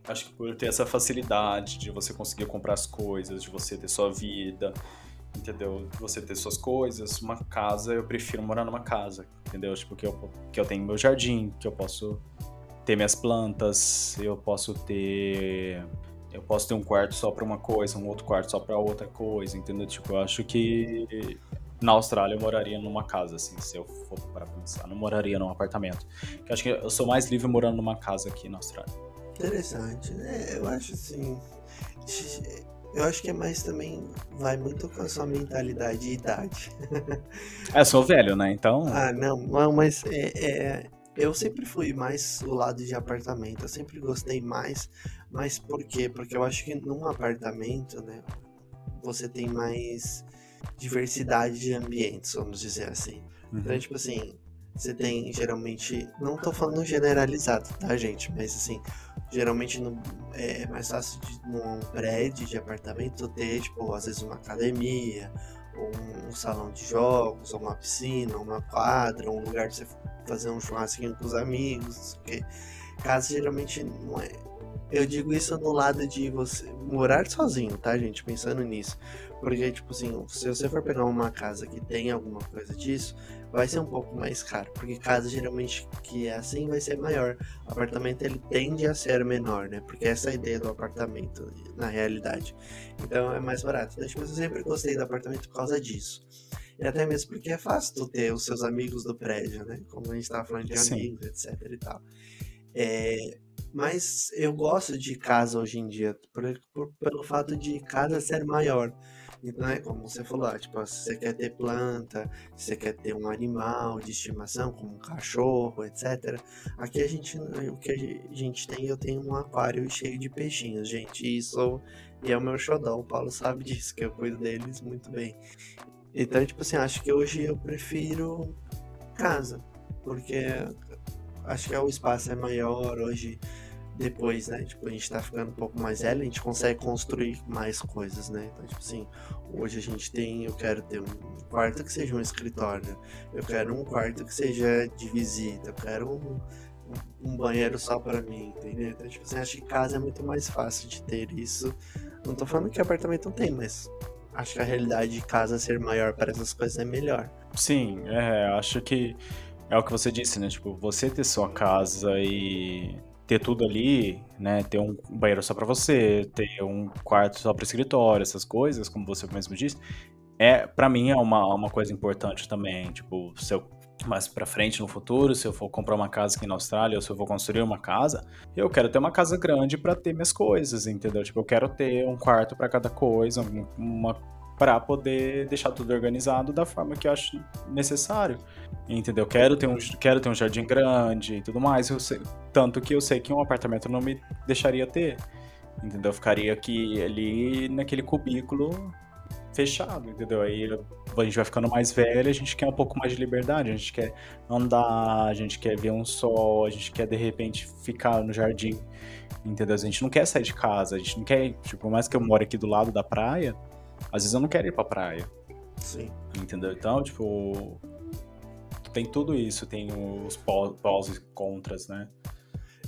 S2: acho que por ter essa facilidade de você conseguir comprar as coisas, de você ter sua vida, entendeu? De você ter suas coisas, uma casa, eu prefiro morar numa casa, entendeu? Tipo, que eu, que eu tenho meu jardim, que eu posso ter minhas plantas, eu posso ter eu posso ter um quarto só para uma coisa, um outro quarto só para outra coisa, entendeu? Tipo, eu acho que na Austrália eu moraria numa casa, assim, se eu for para pensar, não moraria num apartamento. Eu acho que eu sou mais livre morando numa casa aqui na Austrália.
S1: Interessante, né? Eu acho assim. Eu acho que é mais também. Vai muito com a sua mentalidade e idade.
S2: é, eu sou velho, né? Então.
S1: Ah, não, não mas é, é, eu sempre fui mais o lado de apartamento. Eu sempre gostei mais. Mas por quê? Porque eu acho que num apartamento, né? Você tem mais diversidade de ambientes, vamos dizer assim. Então, uhum. Então, tipo assim, você tem geralmente. Não tô falando generalizado, tá, gente? Mas assim, geralmente no, é mais fácil de, num prédio de apartamento ter, tipo, às vezes uma academia, ou um, salão de jogos, ou uma piscina, uma quadra, um lugar pra você fazer um churrasquinho com os amigos, porque casa geralmente não é. Eu digo isso no lado de você morar sozinho, tá, gente? Pensando nisso. Porque, tipo assim, se você for pegar uma casa que tem alguma coisa disso, vai ser um pouco mais caro. Porque casa geralmente que é assim vai ser maior. O apartamento ele tende a ser menor, né? Porque essa é a ideia do apartamento, na realidade. Então é mais barato. Então, tipo, eu sempre gostei do apartamento por causa disso. E até mesmo porque é fácil tu ter os seus amigos do prédio, né? Como a gente tava falando de Sim. amigos, etc e tal. É, mas eu gosto de casa hoje em dia, por, por, pelo fato de casa ser maior. Então é como você falou, ah, tipo, se você quer ter planta, se você quer ter um animal de estimação, como um cachorro, etc. Aqui a gente, o que a gente tem, eu tenho um aquário cheio de peixinhos, gente. Isso e é o meu xodó, o Paulo sabe [LAUGHS] disso, que eu cuido deles muito bem. Então, tipo assim, acho que hoje eu prefiro casa, porque acho que o espaço é maior hoje depois, né? Tipo, a gente tá ficando um pouco mais velho, a gente consegue construir mais coisas, né? Então, tipo assim, hoje a gente tem, eu quero ter um quarto que seja um escritório, eu quero um quarto que seja de visita, eu quero um, um banheiro só para mim, entendeu? Então, tipo assim, acho que casa é muito mais fácil de ter isso. Não tô falando que apartamento não tem, mas acho que a realidade de casa ser maior para essas coisas é melhor.
S2: Sim, é, acho que é o que você disse, né? Tipo, você ter sua casa e ter tudo ali, né? Ter um banheiro só para você, ter um quarto só para escritório, essas coisas, como você mesmo disse, é para mim é uma, uma coisa importante também. Tipo, se eu mais para frente no futuro, se eu for comprar uma casa aqui na Austrália ou se eu for construir uma casa, eu quero ter uma casa grande para ter minhas coisas, entendeu? Tipo, eu quero ter um quarto para cada coisa, uma para poder deixar tudo organizado da forma que eu acho necessário. Entendeu? Quero ter um, quero ter um jardim grande e tudo mais. Sei, tanto que eu sei que um apartamento não me deixaria ter. Entendeu? Eu ficaria aqui ali naquele cubículo fechado, entendeu? Aí a gente vai ficando mais velho, a gente quer um pouco mais de liberdade, a gente quer andar, a gente quer ver um sol, a gente quer de repente ficar no jardim, entendeu? A gente não quer sair de casa, a gente não quer, tipo, por mais que eu moro aqui do lado da praia, às vezes eu não quero ir pra praia.
S1: Sim.
S2: Entendeu? Então, tipo, tem tudo isso, tem os pós e contras, né?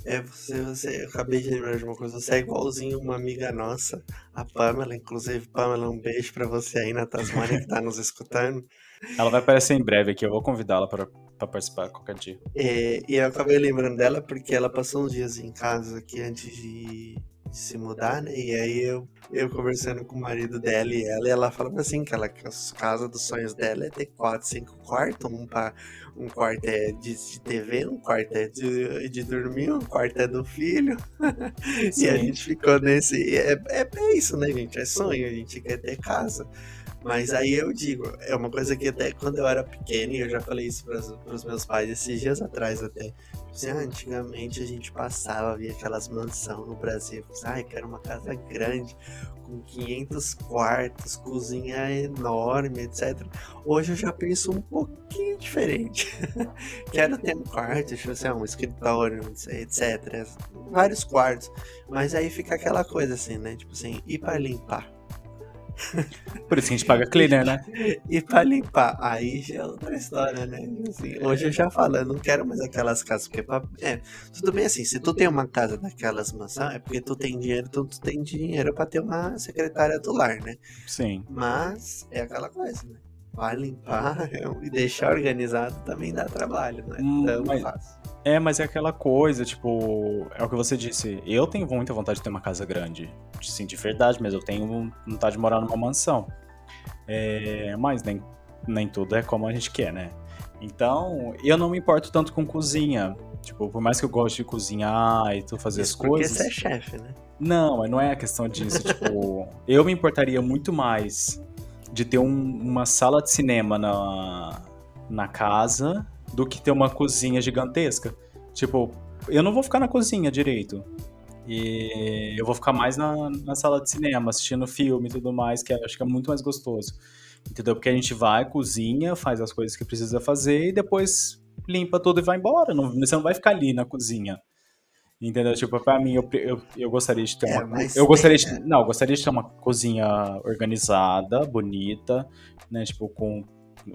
S1: É, você, você, eu acabei de lembrar de uma coisa, você é igualzinho uma amiga nossa, a Pamela, inclusive, Pamela, um beijo pra você aí na Tasmania que tá nos escutando.
S2: Ela vai aparecer em breve aqui, eu vou convidá-la para participar qualquer dia.
S1: É, e eu acabei lembrando dela porque ela passou uns dias em casa aqui antes de se mudar, né? E aí eu, eu conversando com o marido dela e ela, e ela falando assim, que, ela, que a casa dos sonhos dela é ter quatro, cinco quartos, um para um quarto é de, de, TV, um quarto é de, de dormir, um quarto é do filho. [LAUGHS] e a gente ficou nesse. É, é, é, isso, né, gente? É sonho, a gente quer ter casa. Mas aí eu digo, é uma coisa que até quando eu era pequeno, e eu já falei isso para os meus pais esses dias atrás até. Assim, antigamente a gente passava, via aquelas mansões no Brasil. Ai, quero uma casa grande, com 500 quartos, cozinha enorme, etc. Hoje eu já penso um pouquinho diferente. [LAUGHS] quero ter um quarto, tipo assim, um escritório, etc. Vários quartos. Mas aí fica aquela coisa assim, né? Tipo assim, e para limpar?
S2: Por isso que a gente paga cleaner, né? [LAUGHS]
S1: E pra limpar, aí já é outra história, né? Assim, hoje eu já falo, eu não quero mais aquelas casas, porque pra... é, tudo bem assim, se tu tem uma casa daquelas mansões, é porque tu tem dinheiro, tu, tu tem dinheiro pra ter uma secretária do lar, né?
S2: Sim.
S1: Mas é aquela coisa, né? Vai limpar [LAUGHS] e deixar organizado também dá trabalho, né? Então mas, fácil.
S2: É, mas é aquela coisa, tipo, é o que você disse. Eu tenho muita vontade de ter uma casa grande. Sim, de verdade, mas eu tenho vontade de morar numa mansão. É, mas nem, nem tudo é como a gente quer, né? Então, eu não me importo tanto com cozinha. Tipo, por mais que eu goste de cozinhar e tu fazer Isso as coisas.
S1: Porque você é chefe, né?
S2: Não, não é a questão disso. tipo, [LAUGHS] eu me importaria muito mais de ter um, uma sala de cinema na, na casa do que ter uma cozinha gigantesca. Tipo, eu não vou ficar na cozinha direito. E eu vou ficar mais na, na sala de cinema, assistindo filme e tudo mais, que acho que é muito mais gostoso. Entendeu? Porque a gente vai, cozinha, faz as coisas que precisa fazer e depois limpa tudo e vai embora. Não, você não vai ficar ali na cozinha. Entendeu? Tipo, pra mim, eu, eu, eu gostaria de ter é, uma. Eu gostaria de. Né? Não, eu gostaria de ter uma cozinha organizada, bonita, né? Tipo, com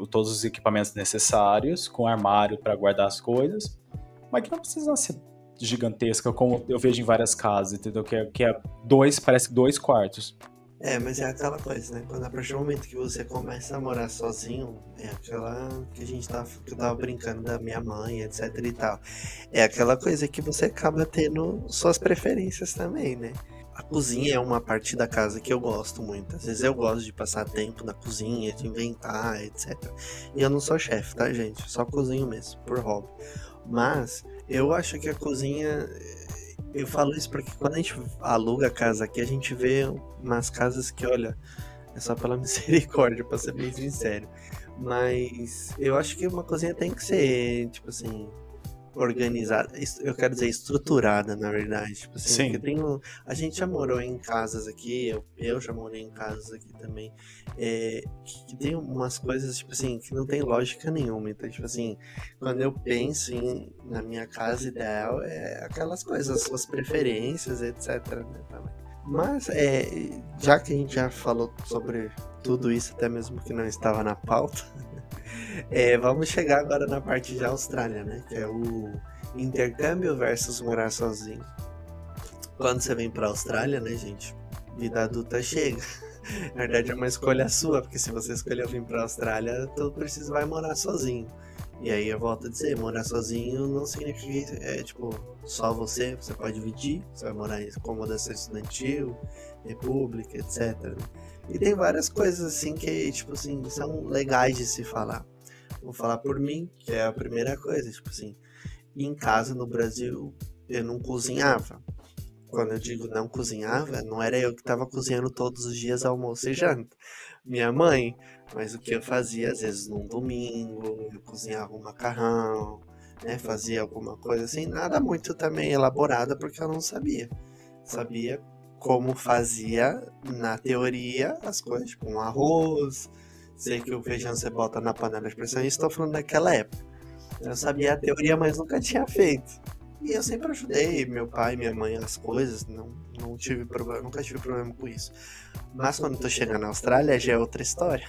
S2: todos os equipamentos necessários, com armário para guardar as coisas, mas que não precisa ser gigantesca, como eu vejo em várias casas, entendeu? Que é, que é dois, parece dois quartos.
S1: É, mas é aquela coisa, né? Quando a partir do momento que você começa a morar sozinho, é aquela que a gente tava, que tava brincando da minha mãe, etc e tal. É aquela coisa que você acaba tendo suas preferências também, né? A cozinha é uma parte da casa que eu gosto muito. Às vezes eu gosto de passar tempo na cozinha, de inventar, etc. E eu não sou chefe, tá, gente? Só cozinho mesmo, por hobby. Mas eu acho que a cozinha eu falo isso porque quando a gente aluga a casa aqui, a gente vê umas casas que, olha, é só pela [LAUGHS] misericórdia, pra ser bem sincero. Mas eu acho que uma cozinha tem que ser, tipo assim, organizada, eu quero dizer estruturada, na verdade. Tipo assim, Sim. Tenho, a gente já morou em casas aqui, eu, eu já morei em casas aqui também, é, que, tem umas coisas, tipo assim, que não tem lógica nenhuma. Então, tipo assim, quando eu penso em, na minha casa ideal, é aquelas coisas, as suas preferências, etc. Né. Mas, é, já que a gente já falou sobre tudo isso, até mesmo que não estava na pauta, [LAUGHS] é, vamos chegar agora na parte de Austrália, né? Que é o intercâmbio versus morar sozinho. Quando você vem pra Austrália, né, gente? Vida adulta chega. [LAUGHS] Na verdade é uma escolha sua, porque se você escolher vir pra Austrália, tu precisa vai morar sozinho. E aí eu volto a dizer, morar sozinho não significa é tipo só você, você pode dividir, você vai morar em acomodação estudantil, república, etc. E tem várias coisas assim que, tipo assim, são legais de se falar. Vou falar por mim, que é a primeira coisa, tipo assim, em casa no Brasil eu não cozinhava. Quando eu digo não cozinhava, não era eu que estava cozinhando todos os dias almoço e janta. Minha mãe, mas o que eu fazia às vezes num domingo, eu cozinhava um macarrão, né, fazia alguma coisa assim, nada muito também elaborada porque eu não sabia. Sabia como fazia na teoria as coisas, tipo um arroz, sei que o feijão você bota na panela de pressão, estou falando daquela época. Eu sabia a teoria, mas nunca tinha feito. E eu sempre ajudei meu pai, minha mãe as coisas, não, não tive problema, nunca tive problema com isso. Mas quando tu chega na Austrália já é outra história.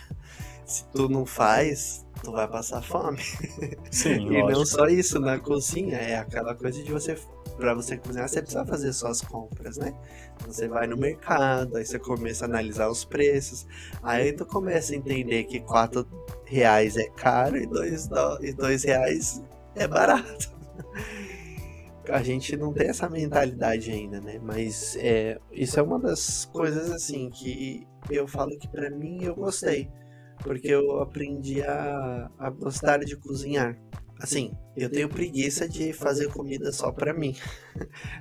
S1: Se tu não faz, tu vai passar fome. [LAUGHS]
S2: Sim,
S1: e
S2: lógico.
S1: não só isso, na cozinha é aquela coisa de você para você cozinhar, você precisa fazer suas compras, né? Você vai no mercado, aí você começa a analisar os preços, aí tu começa a entender que 4 reais é caro e 2, e dois reais é barato. A gente não tem essa mentalidade ainda, né? Mas é, isso é uma das coisas assim que eu falo que para mim eu gostei, porque eu aprendi a, a gostar de cozinhar. Assim, eu tenho preguiça de fazer comida só para mim.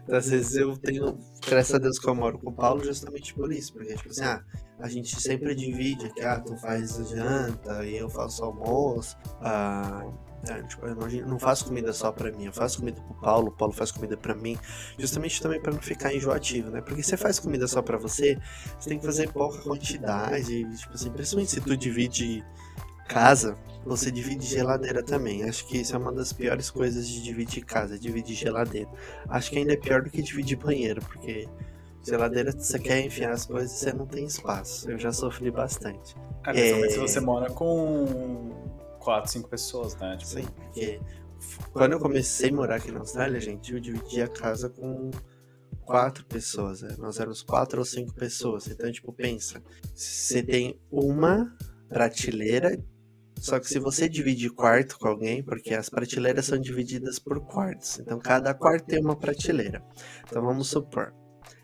S1: Então, [LAUGHS] às vezes eu tenho, graças a Deus que eu moro com o Paulo justamente por isso, porque tipo assim, ah, a gente sempre divide aqui, ah, tu faz janta e eu faço almoço, ah, é, tipo, eu não, não faço comida só pra mim, eu faço comida pro Paulo, o Paulo faz comida pra mim, justamente também pra não ficar enjoativo, né? Porque você faz comida só pra você, você tem que fazer pouca quantidade, tipo assim, principalmente se tu divide casa, você divide geladeira também. Acho que isso é uma das piores coisas de dividir casa, dividir geladeira. Acho que ainda é pior do que dividir banheiro, porque geladeira você quer enfiar as coisas e você não tem espaço. Eu já sofri bastante.
S2: É, principalmente se você mora com quatro, cinco pessoas, né? Tipo,
S1: Sim, porque quando eu comecei a morar aqui na Austrália, gente, eu dividia a casa com quatro pessoas. Né? Nós éramos quatro ou cinco pessoas. Então, tipo, pensa, você tem uma prateleira, só que se você dividir quarto com alguém, porque as prateleiras são divididas por quartos, então cada quarto tem uma prateleira. Então vamos supor,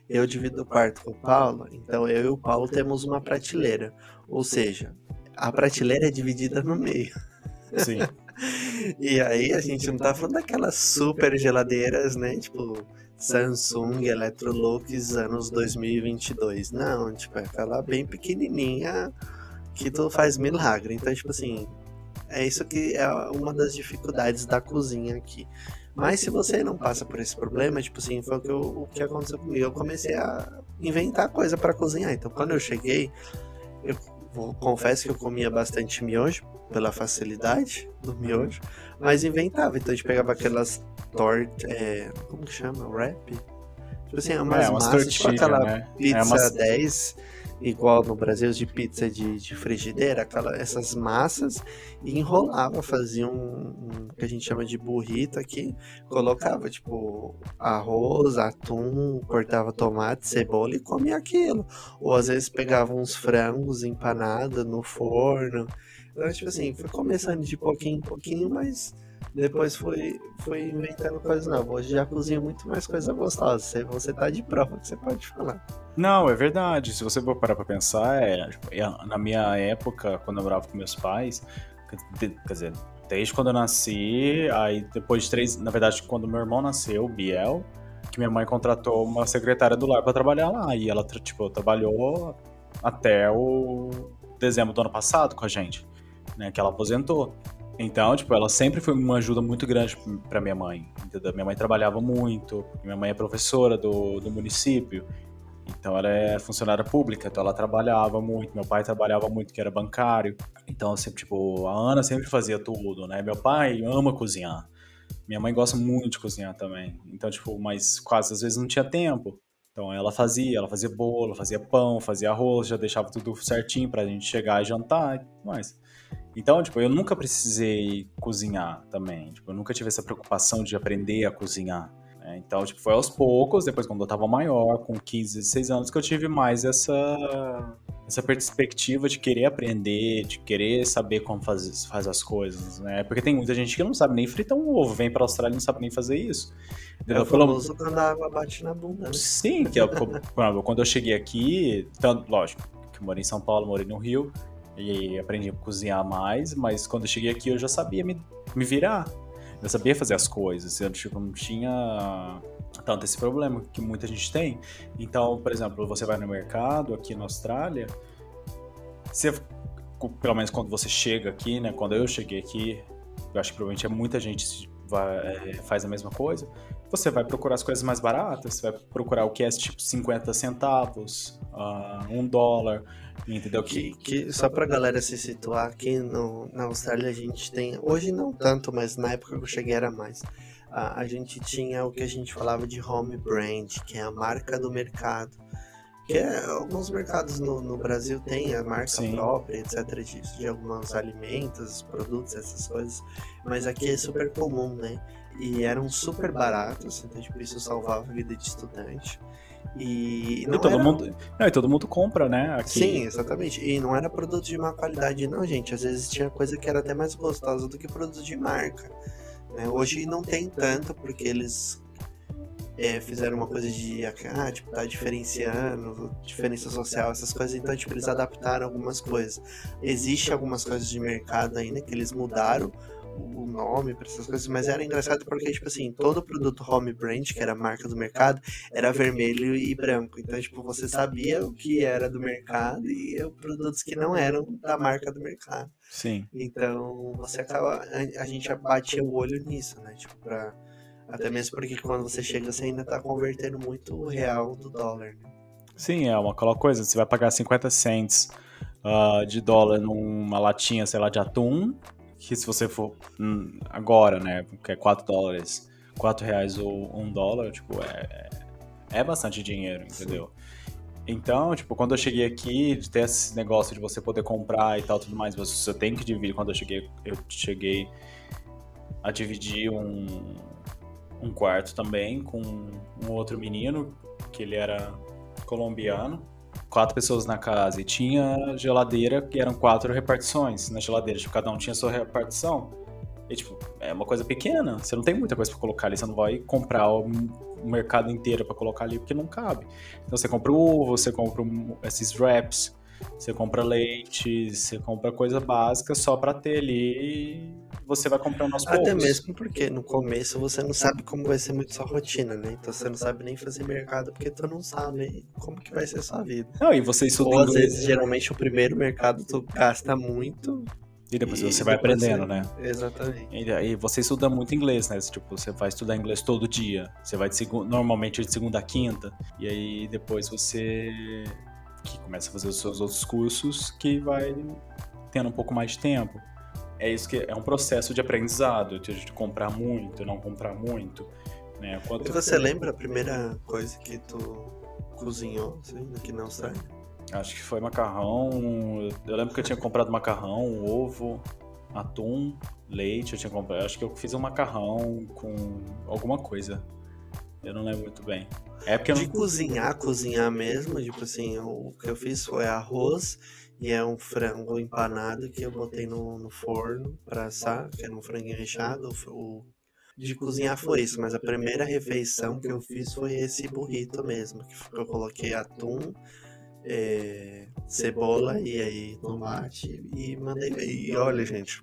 S1: eu divido o quarto com o Paulo, então eu e o Paulo temos uma prateleira. Ou seja, a prateleira é dividida no meio.
S2: Sim. [LAUGHS]
S1: e aí a gente não tá falando daquelas super geladeiras, né? Tipo, Samsung Electrolux anos 2022. Não, tipo, é aquela bem pequenininha que tu faz milagre. Então, tipo assim, é isso que é uma das dificuldades da cozinha aqui. Mas se você não passa por esse problema, tipo assim, foi o que, eu, o que aconteceu comigo. Eu comecei a inventar coisa para cozinhar. Então, quando eu cheguei, eu confesso que eu comia bastante miojo, pela facilidade do miojo, mas inventava. Então a gente pegava aquelas tortas, é, como que chama? Wrap? Tipo assim, umas,
S2: é, umas
S1: massas, tipo aquela
S2: né?
S1: pizza
S2: É umas-
S1: 10, igual no Brasil de pizza de, de frigideira, aquela, essas massas, e enrolava, fazia um, um que a gente chama de burrito aqui, colocava tipo arroz, atum, cortava tomate, cebola e comia aquilo. Ou às vezes pegava uns frangos empanados no forno. Então, tipo assim, foi começando de pouquinho em pouquinho, mas depois foi, foi inventando coisas novas. Hoje já cozinho muito mais coisa gostosa. Você, você tá de prova que você pode falar.
S2: Não, é verdade. Se você for parar pra pensar, é, tipo, é, na minha época, quando eu morava com meus pais, quer dizer, desde quando eu nasci, aí depois de três. Na verdade, quando meu irmão nasceu, o Biel, que minha mãe contratou uma secretária do lar pra trabalhar lá. E ela, tipo, trabalhou até o dezembro do ano passado com a gente, né? Que ela aposentou. Então, tipo, ela sempre foi uma ajuda muito grande pra minha mãe. Entendeu? Minha mãe trabalhava muito, minha mãe é professora do, do município. Então ela é funcionária pública, então ela trabalhava muito, meu pai trabalhava muito, que era bancário. Então, sempre, tipo, a Ana sempre fazia tudo, né? Meu pai ama cozinhar. Minha mãe gosta muito de cozinhar também. Então, tipo, mas quase às vezes não tinha tempo. Então ela fazia, ela fazia bolo, fazia pão, fazia arroz, já deixava tudo certinho pra gente chegar e jantar e tudo mais. Então, tipo, eu nunca precisei cozinhar também. Tipo, eu nunca tive essa preocupação de aprender a cozinhar. né? Então, tipo, foi aos poucos, depois quando eu tava maior, com 15, 16 anos, que eu tive mais essa, essa perspectiva de querer aprender, de querer saber como faz, faz as coisas, né? Porque tem muita gente que não sabe nem fritar um ovo, vem pra Austrália e não sabe nem fazer isso.
S1: É o famoso quando a água bate na bunda, né?
S2: Sim, que é, [LAUGHS] quando eu cheguei aqui, tanto, lógico, que eu morei em São Paulo, morei no Rio, e aprendi a cozinhar mais, mas quando eu cheguei aqui eu já sabia me, me virar. Eu sabia fazer as coisas, eu tipo, não tinha tanto esse problema que muita gente tem. Então, por exemplo, você vai no mercado aqui na Austrália, você, pelo menos quando você chega aqui, né? Quando eu cheguei aqui, eu acho que provavelmente é muita gente vai- é, faz a mesma coisa. você vai procurar as coisas mais baratas, você vai procurar o que é tipo 50 centavos, uh, um dólar, entendeu?
S1: Que, que só pra galera se situar, aqui no, na Austrália a gente tem, hoje não tanto, mas na época que eu cheguei era mais. Uh, a gente tinha o que a gente falava de home brand, que é a marca do mercado. Que é, alguns mercados no, no Brasil têm a marca Sim. própria, etc. Disso, de alguns alimentos, produtos, essas coisas. Mas aqui é super comum, né? E eram super baratos, então tipo, isso salvava a vida de estudante. E,
S2: e todo era... mundo, não, e todo mundo compra, né?
S1: Aqui. Sim, exatamente. E não era produto de má qualidade, não, gente. Às vezes tinha coisa que era até mais gostosa do que produto de marca. Né? Hoje não tem tanto, porque eles é, fizeram uma coisa de, ah, tipo, tá diferenciando, diferença social, essas coisas, então, tipo, eles adaptaram algumas coisas. Existe algumas coisas de mercado ainda que eles mudaram o nome para essas coisas, mas era engraçado porque, tipo assim, todo produto home brand, que era a marca do mercado, era vermelho e branco. Então, tipo, você sabia o que era do mercado e produtos que não eram da marca do mercado.
S2: Sim.
S1: Então, você acaba, a, a gente batia o olho nisso, né? Tipo, pra até mesmo porque quando você chega, você ainda tá convertendo muito o real do dólar, né?
S2: Sim, é uma aquela coisa, você vai pagar 50 cents uh, de dólar numa latinha, sei lá, de atum, que se você for hum, agora, né, que é 4 dólares, 4 reais ou 1 dólar, tipo, é, é bastante dinheiro, entendeu? Então, tipo, quando eu cheguei aqui, de ter esse negócio de você poder comprar e tal, tudo mais, você tem que dividir. Quando eu cheguei, eu cheguei a dividir um, um quarto também com um outro menino, que ele era colombiano. Quatro pessoas na casa e tinha geladeira, que eram quatro repartições na geladeira. Tipo, cada um tinha sua repartição. E, tipo, é uma coisa pequena. Você não tem muita coisa para colocar ali. Você não vai comprar o, mercado inteiro para colocar ali, porque não cabe. Então, você compra ovo, você compra esses wraps, você compra leite, você compra coisa básica só para ter ali você vai comprando aos
S1: Até mesmo porque no começo você não sabe como vai ser muito sua rotina, né? Então você não sabe nem fazer mercado porque tu não sabe como que vai ser sua vida.
S2: Não, e você estuda
S1: Ou às vezes, geralmente, o primeiro mercado tu gasta muito
S2: e depois e você vai aprendendo, né?
S1: Exatamente. E
S2: aí você estuda muito inglês, né? Tipo, você vai estudar inglês todo dia. Você vai de seg... normalmente de segunda a quinta. E aí depois você que começa a fazer os seus outros cursos que vai tendo um pouco mais de tempo é isso que é um processo de aprendizado, de comprar muito, não comprar muito. Né?
S1: Quanto... E você lembra a primeira coisa que tu cozinhou assim, aqui na Austrália?
S2: Acho que foi macarrão. Eu lembro que eu tinha comprado macarrão, ovo, atum, leite. Eu tinha comprado. Acho que eu fiz um macarrão com alguma coisa. Eu não lembro muito bem.
S1: É porque de não... cozinhar, cozinhar mesmo, tipo assim, o que eu fiz foi arroz e é um frango empanado que eu botei no, no forno para assar, que era um franguinho recheado. O, de cozinhar foi isso, mas a primeira refeição que eu fiz foi esse burrito mesmo, que eu coloquei atum, é, cebola e aí tomate e mandei. E olha, gente,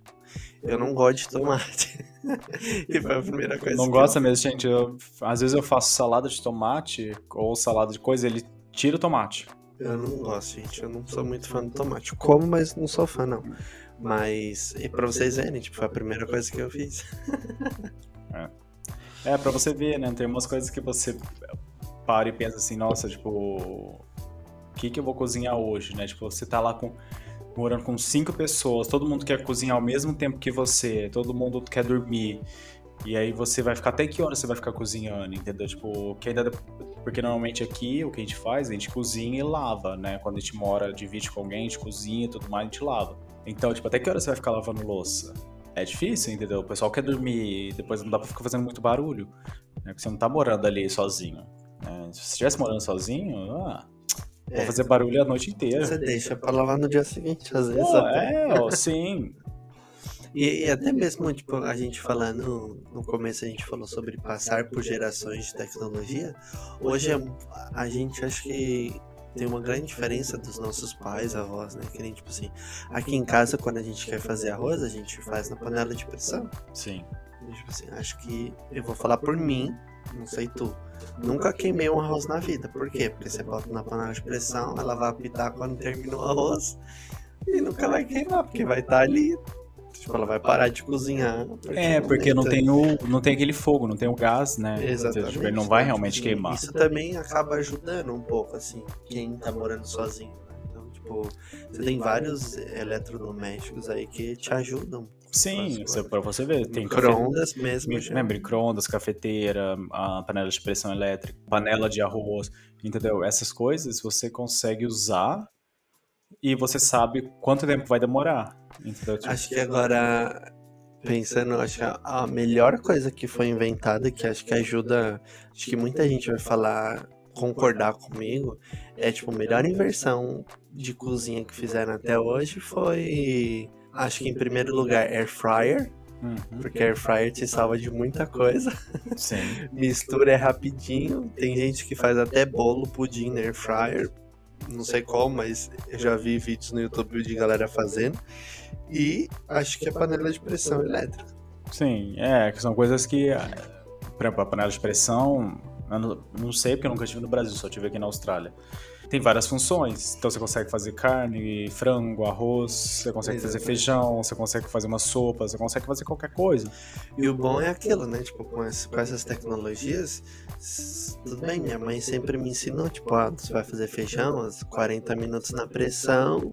S1: eu não gosto de tomate. [LAUGHS] e foi a primeira coisa.
S2: Não gosta eu... mesmo, gente. Eu, às vezes eu faço salada de tomate ou salada de coisa, ele tira o tomate.
S1: Eu não gosto, gente. Eu não sou muito fã do tomate. como, mas não sou fã, não. Mas, e pra vocês verem, tipo, foi a primeira coisa que eu fiz.
S2: é. é, pra você ver, né? Tem umas coisas que você para e pensa assim, nossa, tipo, o que que eu vou cozinhar hoje, né? Tipo, você tá lá com morando com cinco pessoas, todo mundo quer cozinhar ao mesmo tempo que você, todo mundo quer dormir. E aí você vai ficar até que hora você vai ficar cozinhando, entendeu? Tipo, que ainda porque normalmente aqui o que a gente faz, a gente cozinha e lava, né? Quando a gente mora, divide com alguém, a gente cozinha e tudo mais, a gente lava. Então, tipo, até que hora você vai ficar lavando louça? É difícil, entendeu? O pessoal quer dormir, depois não dá pra ficar fazendo muito barulho, né? Porque você não tá morando ali sozinho. Né? Se você estivesse morando sozinho, ah, é. Vou fazer barulho a noite inteira.
S1: Você deixa pra lavar no dia seguinte, às vezes.
S2: Pô, é, ó, sim.
S1: E, e, até mesmo, tipo, a gente falando, no começo a gente falou sobre passar por gerações de tecnologia. Hoje a gente acho que tem uma grande diferença dos nossos pais, avós, né? Que nem, tipo assim, aqui em casa, quando a gente quer fazer arroz, a gente faz na panela de pressão.
S2: Sim.
S1: Tipo assim, acho que eu vou falar por mim, não sei tu. Nunca queimei um arroz na vida. Por quê? Porque você bota na panela de pressão, ela vai apitar quando termina o arroz e nunca vai queimar, porque vai estar tá ali Tipo, ela vai parar de cozinhar.
S2: É, porque não tem, o, não tem aquele fogo, não tem o gás, né?
S1: Exatamente.
S2: Tipo, ele não vai realmente queimar.
S1: Isso também acaba ajudando um pouco, assim, quem tá morando sozinho. né? Então, tipo, você tem vários eletrodomésticos aí que te ajudam.
S2: Sim, você, pra você ver, tem cafe-
S1: Micro-ondas mesmo.
S2: Mi-
S1: já.
S2: Né, micro-ondas, cafeteira, a panela de pressão elétrica, panela de arroz, entendeu? Essas coisas você consegue usar e você sabe quanto tempo vai demorar, entendeu? Tipo,
S1: Acho que agora, pensando, acho que a- a melhor coisa que foi inventada, que acho que ajuda, acho que muita gente vai falar, concordar comigo, é tipo, a melhor inversão de cozinha que fizeram até hoje foi, acho que em primeiro lugar, air fryer,
S2: uhum,
S1: porque air fryer te salva de muita coisa.
S2: sim. [LAUGHS]
S1: Mistura é rapidinho, tem gente que faz até bolo, pudim na air fryer. Não sei como, mas eu já vi vídeos no YouTube de galera fazendo. E acho que é panela de pressão elétrica.
S2: Sim, é, que são coisas que, por exemplo, a panela de pressão, eu não, não sei porque eu nunca tive no Brasil, só tive aqui na Austrália. Tem várias funções, então você consegue fazer carne, frango, arroz, você consegue fazer feijão, você consegue fazer uma sopa, você consegue fazer qualquer coisa.
S1: E o bom é aquilo, né? Tipo, com, esse- com essas tecnologias, tudo bem, minha mãe sempre me ensinou, tipo, ah, você vai fazer feijão, uns 40 minutos na pressão,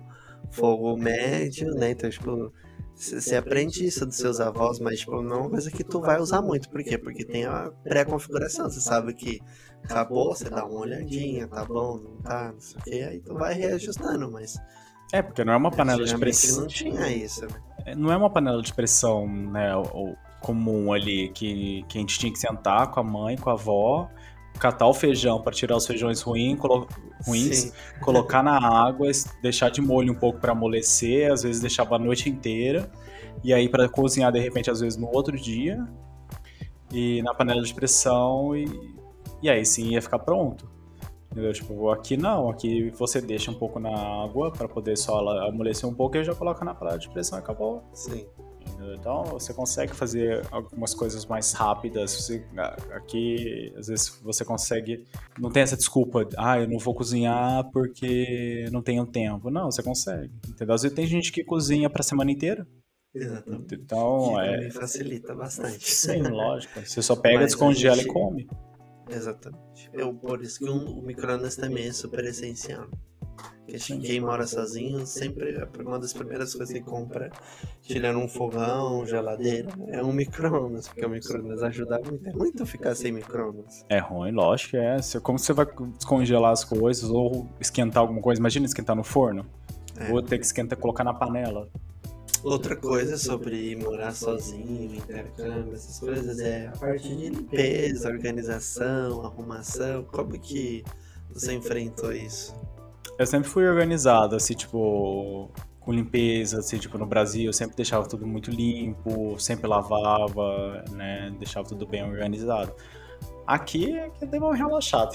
S1: fogo médio, né? Então, tipo, você aprende isso dos seus avós, mas, tipo, não é uma coisa que tu vai usar muito. Por quê? Porque tem a pré-configuração. Você sabe que acabou, você dá uma olhadinha, tá bom, não tá, não sei o quê, aí tu vai reajustando, mas
S2: É, porque não é uma panela de pressão.
S1: não tinha isso, né?
S2: É, Não é uma panela de pressão, né, comum ali, que, que a gente tinha que sentar com a mãe, com a avó, catar o feijão para tirar os feijões ruim, colo- ruins,
S1: Sim.
S2: colocar na água, deixar de molho um pouco para amolecer, às vezes deixava a noite inteira, e aí para cozinhar de repente às vezes no outro dia, e na panela de pressão, e, e aí sim ia ficar pronto. Entendeu? Tipo, aqui não, aqui você deixa um pouco na água para poder só amolecer um pouco e já coloca na panela de pressão e acabou.
S1: Sim.
S2: Entendeu? Então você consegue fazer algumas coisas mais rápidas. Você- a- aqui, às vezes, você consegue. Não tem essa desculpa, ah, eu não vou cozinhar porque não tenho tempo. Não, você consegue. Entendeu? Às vezes tem gente que cozinha pra semana inteira.
S1: Exatamente.
S2: Então,
S1: que
S2: é.
S1: facilita bastante.
S2: Sim, lógico. Você só [LAUGHS] pega,
S1: Mas a
S2: descongela
S1: gente-
S2: e come.
S1: Exatamente. Eu, por isso que um- o micro-ondas também é super essencial. Porque quem mora sozinho, sempre é uma das primeiras coisas que compra, tirando um fogão, geladeira, é um micro-ondas, porque o micro-ondas ajuda muito. É muito ficar sem micro-ondas.
S2: É ruim, lógico, é. Como você vai descongelar as coisas ou esquentar alguma coisa? Imagina esquentar no forno.
S1: É.
S2: Ou ter que esquentar e colocar na panela.
S1: Outra coisa sobre morar sozinho, intercâmbio, essas coisas, é a parte de limpeza, organização, arrumação. Como que você enfrentou isso?
S2: Eu sempre fui organizado, assim, tipo, com limpeza, assim, tipo, no Brasil eu sempre deixava tudo muito limpo, sempre lavava, né, deixava tudo bem organizado. Aqui é que deu uma relaxada.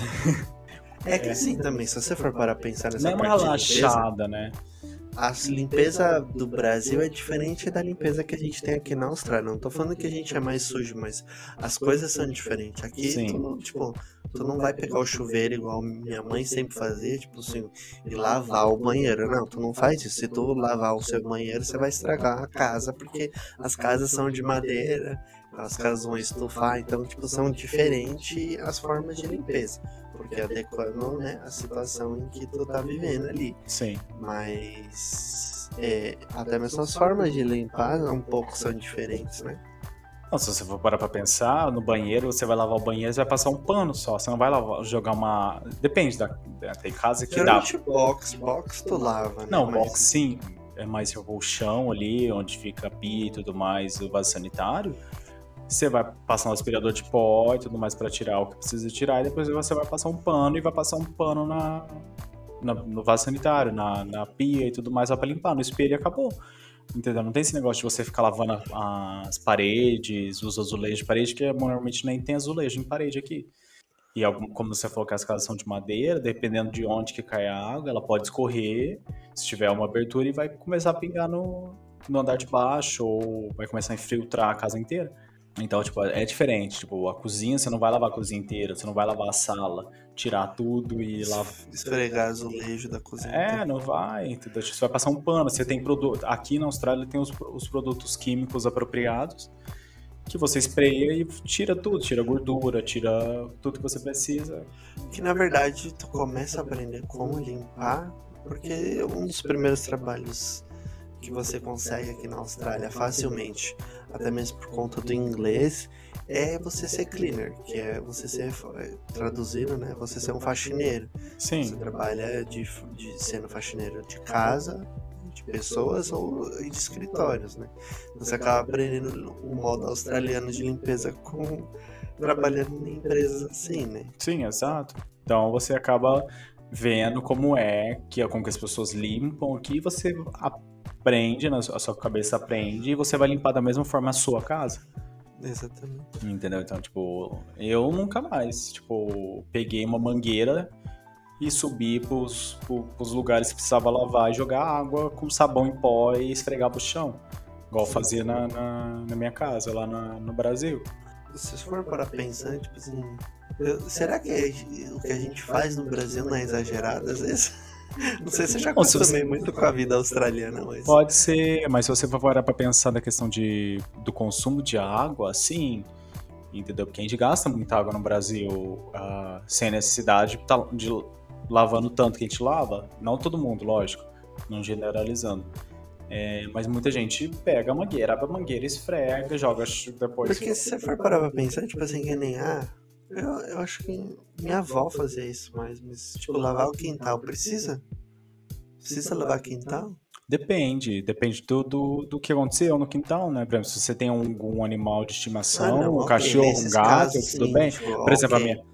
S1: É que assim também, se você for para pensar nessa
S2: Não é uma relaxada, né?
S1: A limpeza do Brasil é diferente da limpeza que a gente tem aqui na Austrália. Não tô falando que a gente é mais sujo, mas as coisas são diferentes. Aqui,
S2: Sim.
S1: tu, não- tipo, tu não vai pegar o chuveiro igual minha mãe sempre fazia, tipo assim, e lavar o banheiro. Não, tu não faz isso. Se tu lavar o seu banheiro, você vai estragar a casa, porque as casas são de madeira, as casas vão estufar, então, tipo, são diferentes as formas de limpeza. Porque adequando, né, a situação em que tu tá vivendo ali
S2: Sim.
S1: mas é, até mesmo as formas de limpar um pouco são diferentes, né?
S2: Não, se você for parar pra pensar, no banheiro, você vai lavar o banheiro, você vai passar um pano só. Você não vai lavar, jogar uma. Depende da. Tem casa que dá.
S1: Geralmente box, box tu lava, né?
S2: Não,
S1: Mas-
S2: box sim. É mais o chão ali, onde fica a pia e tudo mais, o vaso sanitário. Você vai passar um aspirador de pó e tudo mais pra tirar o que precisa tirar, e depois você vai passar um pano e vai passar um pano na, na- no vaso sanitário, na, na pia e tudo mais, só pra limpar. No espelho e acabou. Entendeu? Não tem esse negócio de você ficar lavando as paredes, os azulejos de parede, que normalmente nem tem azulejo em parede aqui. E como você falou que as casas são de madeira, dependendo de onde que cai a água, ela pode escorrer, se tiver uma abertura, e vai começar a pingar no, no andar de baixo, ou vai começar a infiltrar a casa inteira. Então, tipo, é diferente. Tipo, a cozinha, você não vai lavar a cozinha inteira, você não vai lavar a sala, tirar tudo e lavar.
S1: Esfregar azulejo da cozinha.
S2: É, não vai. Entendeu? Você vai passar um pano. Você tem produto. Aqui na Austrália tem os, os produtos químicos apropriados que você espreia e tira tudo, tira gordura, tira tudo que você precisa.
S1: Que na verdade tu começa a aprender como limpar, porque um dos primeiros trabalhos que você consegue aqui na Austrália facilmente, até mesmo por conta do inglês, é você ser cleaner, que é você ser é, traduzido, né? Você ser um faxineiro.
S2: Sim.
S1: Você trabalha de, de sendo faxineiro de casa, de pessoas ou de escritórios, né? Você acaba aprendendo o modo australiano de limpeza com trabalhando em empresas assim, né?
S2: Sim, exato. Então você acaba vendo como é que como que as pessoas limpam aqui, você aprende, a sua cabeça aprende e você vai limpar da mesma forma a sua casa.
S1: Exatamente.
S2: Entendeu? Então, tipo, eu nunca mais, tipo, peguei uma mangueira e subi pros, pros lugares que precisava lavar e jogar água com sabão em pó e esfregar pro chão. Igual Sim. fazia na, na, na, minha casa, lá na, no Brasil.
S1: Se for para pensar, tipo assim, eu, será que o que a gente faz no Brasil não é exagerado às vezes? Não sei se eu já acostumei muito com a vida australiana, mas...
S2: Pode ser, mas se você for parar pra pensar na questão de, do consumo de água, sim, entendeu? Porque a gente gasta muita água no Brasil uh, sem necessidade de lavando tanto que a gente lava. Não todo mundo, lógico, não generalizando. É, mas muita gente pega a mangueira, abre a mangueira, esfrega, joga depois.
S1: Porque se você for parar pra pensar, tipo assim, que nem, ah, eu, eu acho que minha avó fazia isso mais, mas, tipo, lavar o quintal, precisa? Precisa lavar quintal?
S2: Depende, depende do, do, do, que aconteceu no quintal, né? Por exemplo, se você tem algum animal de estimação, ah, não, um okay, cachorro, um gato, casos, tudo sim, bem. Tipo, Por exemplo, okay. a, minha,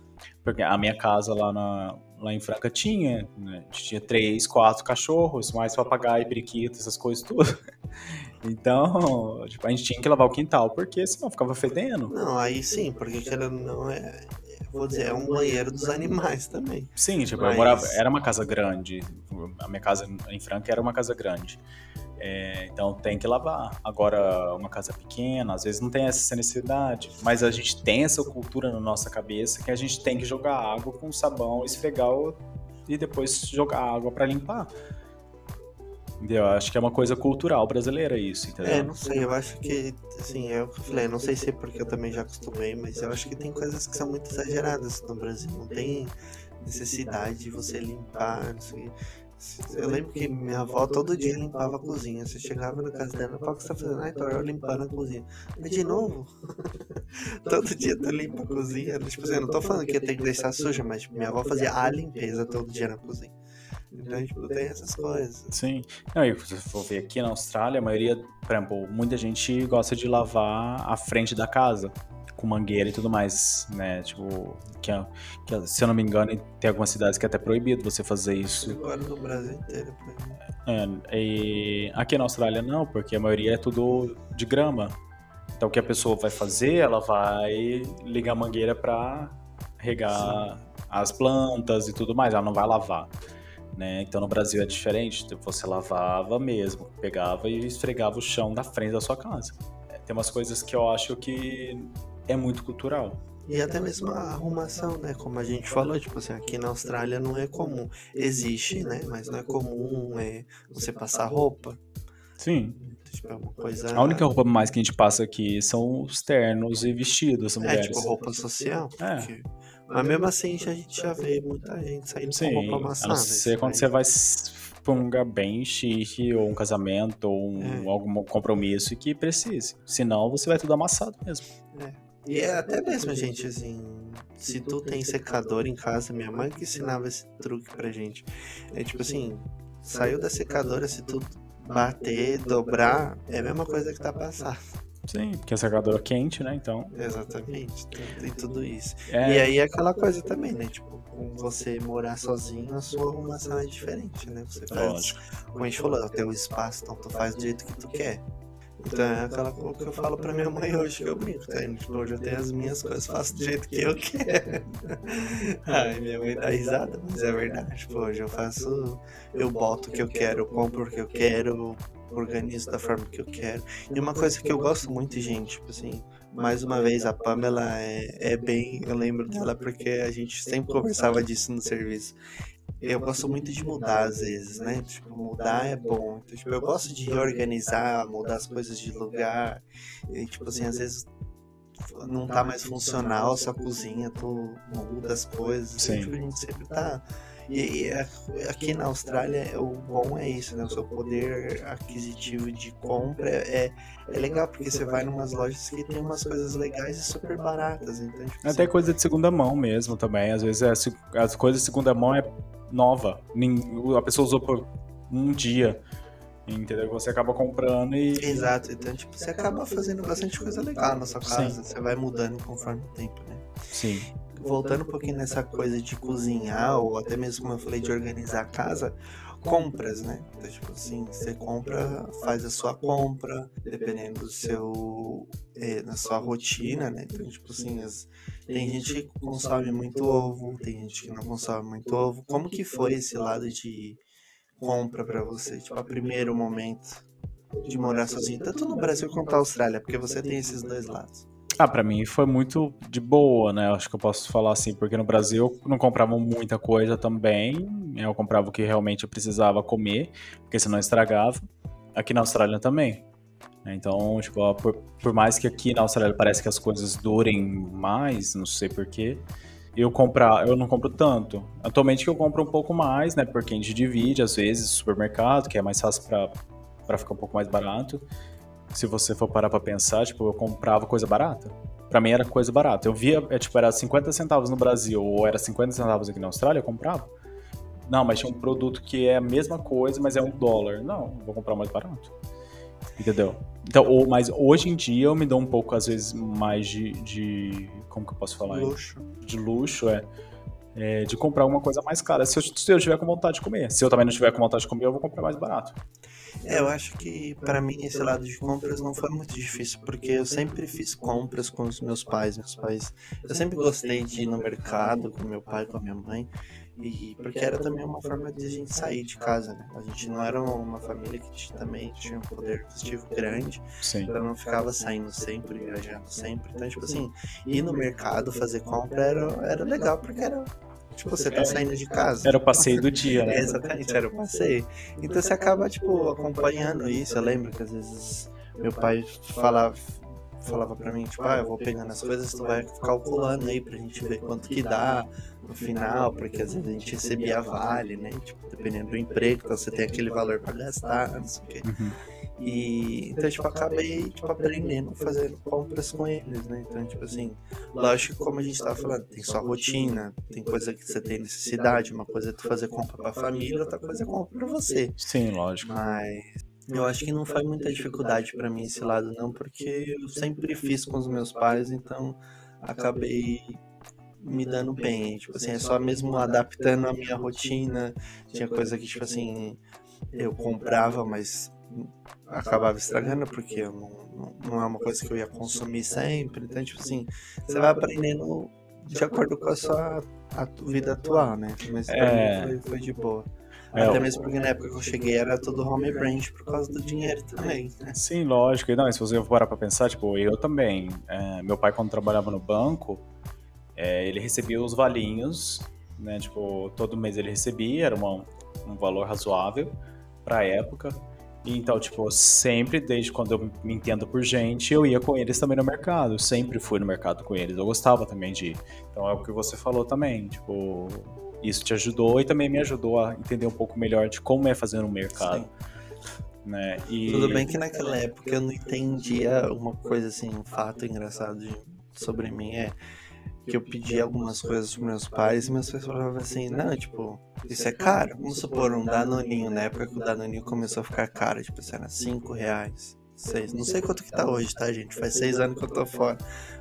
S2: porque a minha casa lá, na, lá em Franca tinha, né? tinha três, quatro cachorros, mais papagaio, periquito, essas coisas tudo. [LAUGHS] Então, tipo, a gente tinha que lavar o quintal, porque senão ficava fedendo.
S1: Não, aí sim, porque aquilo não é. Vou dizer, é um banheiro dos animais também.
S2: Sim, tipo, Mas... eu morava. Era uma casa grande. A minha casa em Franca era uma casa grande. É, então tem que lavar. Agora, uma casa pequena, às vezes não tem essa necessidade, mas a gente tem essa cultura na nossa cabeça que a gente tem que jogar água com sabão, esfregar e depois jogar água para limpar. Entendeu? Acho que é uma coisa cultural brasileira isso, entendeu?
S1: É, não sei, eu acho que, assim, é o eu falei, não sei se é porque eu também já acostumei, mas eu acho que tem coisas que são muito exageradas no Brasil. Não tem necessidade de você limpar, não sei. Eu lembro que minha avó todo dia limpava a cozinha. Você chegava na casa dela, qual que você tá fazendo? Ah, então eu limpando a cozinha. Mas de novo? [LAUGHS] todo dia tu limpa a cozinha. Tipo assim, eu não tô falando que eu tenho que deixar suja, mas minha avó fazia a limpeza todo dia na cozinha. Então, tipo, tem essas coisas.
S2: Sim. Não, e se for ver aqui na Austrália, a maioria, por exemplo, muita gente gosta de lavar a frente da casa com mangueira e tudo mais, né? Tipo, que, é, que, é, se eu não me engano, tem algumas cidades que é até proibido você fazer isso.
S1: Agora no Brasil inteiro
S2: é É, e aqui na Austrália não, porque a maioria é tudo de grama. Então o que a pessoa vai fazer, ela vai ligar a mangueira para regar Sim. as plantas e tudo mais, ela não vai lavar. Né? Então no Brasil é diferente, tipo, você lavava mesmo, pegava e esfregava o chão da frente da sua casa. Tem umas coisas que eu acho que é muito cultural.
S1: E até mesmo a arrumação, né? Como a gente falou, tipo assim, aqui na Austrália não é comum. Existe, né? Mas não é comum é, você passar roupa.
S2: Sim.
S1: Tipo, é uma coisa...
S2: A única roupa mais que a gente passa aqui são os ternos e vestidos, mulheres.
S1: É, tipo roupa social. É. Porque... Mas mesmo assim a gente já vê muita gente saindo Sim, com roupa amassada. A não
S2: ser quando você vai pra um lugar bem chique, ou um casamento, ou um, é. algum compromisso que precise. Senão você vai tudo amassado mesmo.
S1: É. E é até mesmo, gente, assim, se tu tem secador em casa, minha mãe que ensinava esse truque pra gente. É tipo assim, saiu da secadora, se tu bater, dobrar, é a mesma coisa que tá passando.
S2: Sim, porque a secadora é quente, né? Então.
S1: Exatamente, tem tudo isso. É... E aí é aquela coisa também, né? Tipo, com você morar sozinho, a sua arrumação é diferente, né? Você faz, Lógico. como a gente falou, tem o espaço, então tu faz do jeito que tu quer. Então é aquela coisa que eu falo pra minha mãe hoje que eu brinco, tá? Tipo, hoje eu tenho as minhas coisas, faço do jeito que eu quero. [LAUGHS] Ai, minha mãe dá risada, mas é verdade. Tipo, hoje eu faço, eu boto o que eu quero, compro o que eu quero, organizo da forma que eu quero. E uma coisa que eu gosto muito, gente, tipo assim, mais uma vez, a Pamela é, é bem. Eu lembro dela porque a gente sempre conversava disso no serviço. Eu gosto muito de mudar às vezes, né? Tipo, mudar é bom. Então, tipo, eu gosto de reorganizar, mudar as coisas de lugar. E, tipo assim, às vezes não tá mais funcional sua cozinha, tu muda as coisas. Sim. Tipo, a gente sempre tá e, aqui na Austrália, o bom é isso, né? O seu poder aquisitivo de compra é, é legal, porque você vai em umas lojas que tem umas coisas legais e super baratas. Então, tipo,
S2: Até coisa de segunda mão mesmo também. Às vezes é, as coisas de segunda mão é nova. A pessoa usou por um dia. Entendeu? Você acaba comprando e.
S1: Exato, então tipo, você acaba fazendo bastante coisa legal na sua casa. Sim. Você vai mudando conforme o tempo, né?
S2: Sim
S1: voltando um pouquinho nessa coisa de cozinhar, ou até mesmo como eu falei de organizar a casa, compras, né? Então, tipo assim, você compra, faz a sua compra, dependendo do seu. É, na sua rotina, né? Então, tipo assim, as, tem gente que consome muito ovo, tem gente que não consome muito ovo. Como que foi esse lado de compra para você? Tipo, a primeiro momento de morar sozinho, tanto no Brasil quanto na Austrália, porque você tem esses dois lados.
S2: Ah, para mim foi muito de boa, né? Acho que eu posso falar assim, porque no Brasil eu não comprava muita coisa também. Eu comprava o que realmente eu precisava comer, porque senão estragava. Aqui na Austrália também. Então, tipo, por, por mais que aqui na Austrália parece que as coisas durem mais, não sei porquê, eu comprar, eu não compro tanto. Atualmente eu compro um pouco mais, né? Porque a gente divide, às vezes, supermercado, que é mais fácil para ficar um pouco mais barato se você for parar pra pensar, tipo, eu comprava coisa barata. Pra mim era coisa barata. Eu via, é, tipo, era 50 centavos no Brasil ou era 50 centavos aqui na Austrália, eu comprava. Não, mas tinha um produto que é a mesma coisa, mas é um dólar. Não, vou comprar mais barato. Entendeu? Então, ou, mas hoje em dia eu me dou um pouco, às vezes, mais de. de como que eu posso falar?
S1: Luxo.
S2: De luxo, é. é de comprar alguma coisa mais cara. Se eu, se eu tiver com vontade de comer. Se eu também não tiver com vontade de comer, eu vou comprar mais barato.
S1: É, eu acho que para mim esse lado de compras não foi muito difícil, porque eu sempre fiz compras com os meus pais. Meus pais, eu sempre gostei de ir no mercado com meu pai, com a minha mãe, e porque era também uma forma de a gente sair de casa, né? A gente não era uma família que também tinha um poder aquisitivo grande,
S2: Sim.
S1: então não ficava saindo sempre, viajando sempre. Então, tipo assim, ir no mercado fazer compra era, era legal, porque era Tipo, você tá saindo de casa.
S2: Era o passeio do dia, né? [LAUGHS]
S1: exatamente, era o passeio. Então você acaba, tipo, acompanhando isso. Eu lembro que às vezes meu pai falava, falava pra mim, tipo, ah, eu vou pegando as coisas, tu vai calculando aí pra gente ver quanto que dá no final, porque às vezes a gente recebia vale, né? Tipo, dependendo do emprego, então você tem aquele valor pra gastar, não sei o quê. Uhum. E então, tipo, acabei tipo, aprendendo, fazendo compras com eles, né? Então, tipo assim, lógico, como a gente tava falando, tem sua rotina, tem coisa que você tem necessidade, uma coisa é tu fazer compra pra família, outra coisa é compra pra você.
S2: Sim, lógico.
S1: Mas eu acho que não foi muita dificuldade para mim esse lado, não, porque eu sempre fiz com os meus pais, então acabei me dando bem. Tipo assim, é só mesmo adaptando a minha rotina. Tinha coisa que, tipo assim, eu comprava, mas acabava estragando porque eu não, não, é uma coisa que eu ia consumir sempre. Então, tipo assim, você vai aprendendo de acordo com a sua a vida atual, né? Mas pra é... mim foi, foi de boa. É, Até mesmo porque na época que eu cheguei era tudo home brand por causa do dinheiro também. Né?
S2: Sim, lógico. E não, se você parar pra pensar, tipo, eu também. É, meu pai, quando trabalhava no banco, é, ele recebia os valinhos, né? Tipo, todo mês ele recebia, era uma, um valor razoável pra época. Então, tipo, sempre, desde quando eu me entendo por gente, eu ia com eles também no mercado. Eu sempre fui no mercado com eles. Eu gostava também de ir. Então é o que você falou também. Tipo, isso te ajudou e também me ajudou a entender um pouco melhor de como é fazer no mercado. Sim. Né? E...
S1: Tudo bem que naquela época eu não entendia uma coisa assim, um fato engraçado de, sobre mim é que eu pedi algumas coisas pros meus pais e meus pais falavam assim, não, tipo, isso é caro. Vamos supor um Danoninho, na época que o Danoninho começou a ficar caro, tipo, era 5 reais. Seis. Não sei quanto que tá hoje, tá, gente? Faz seis anos que eu tô fora.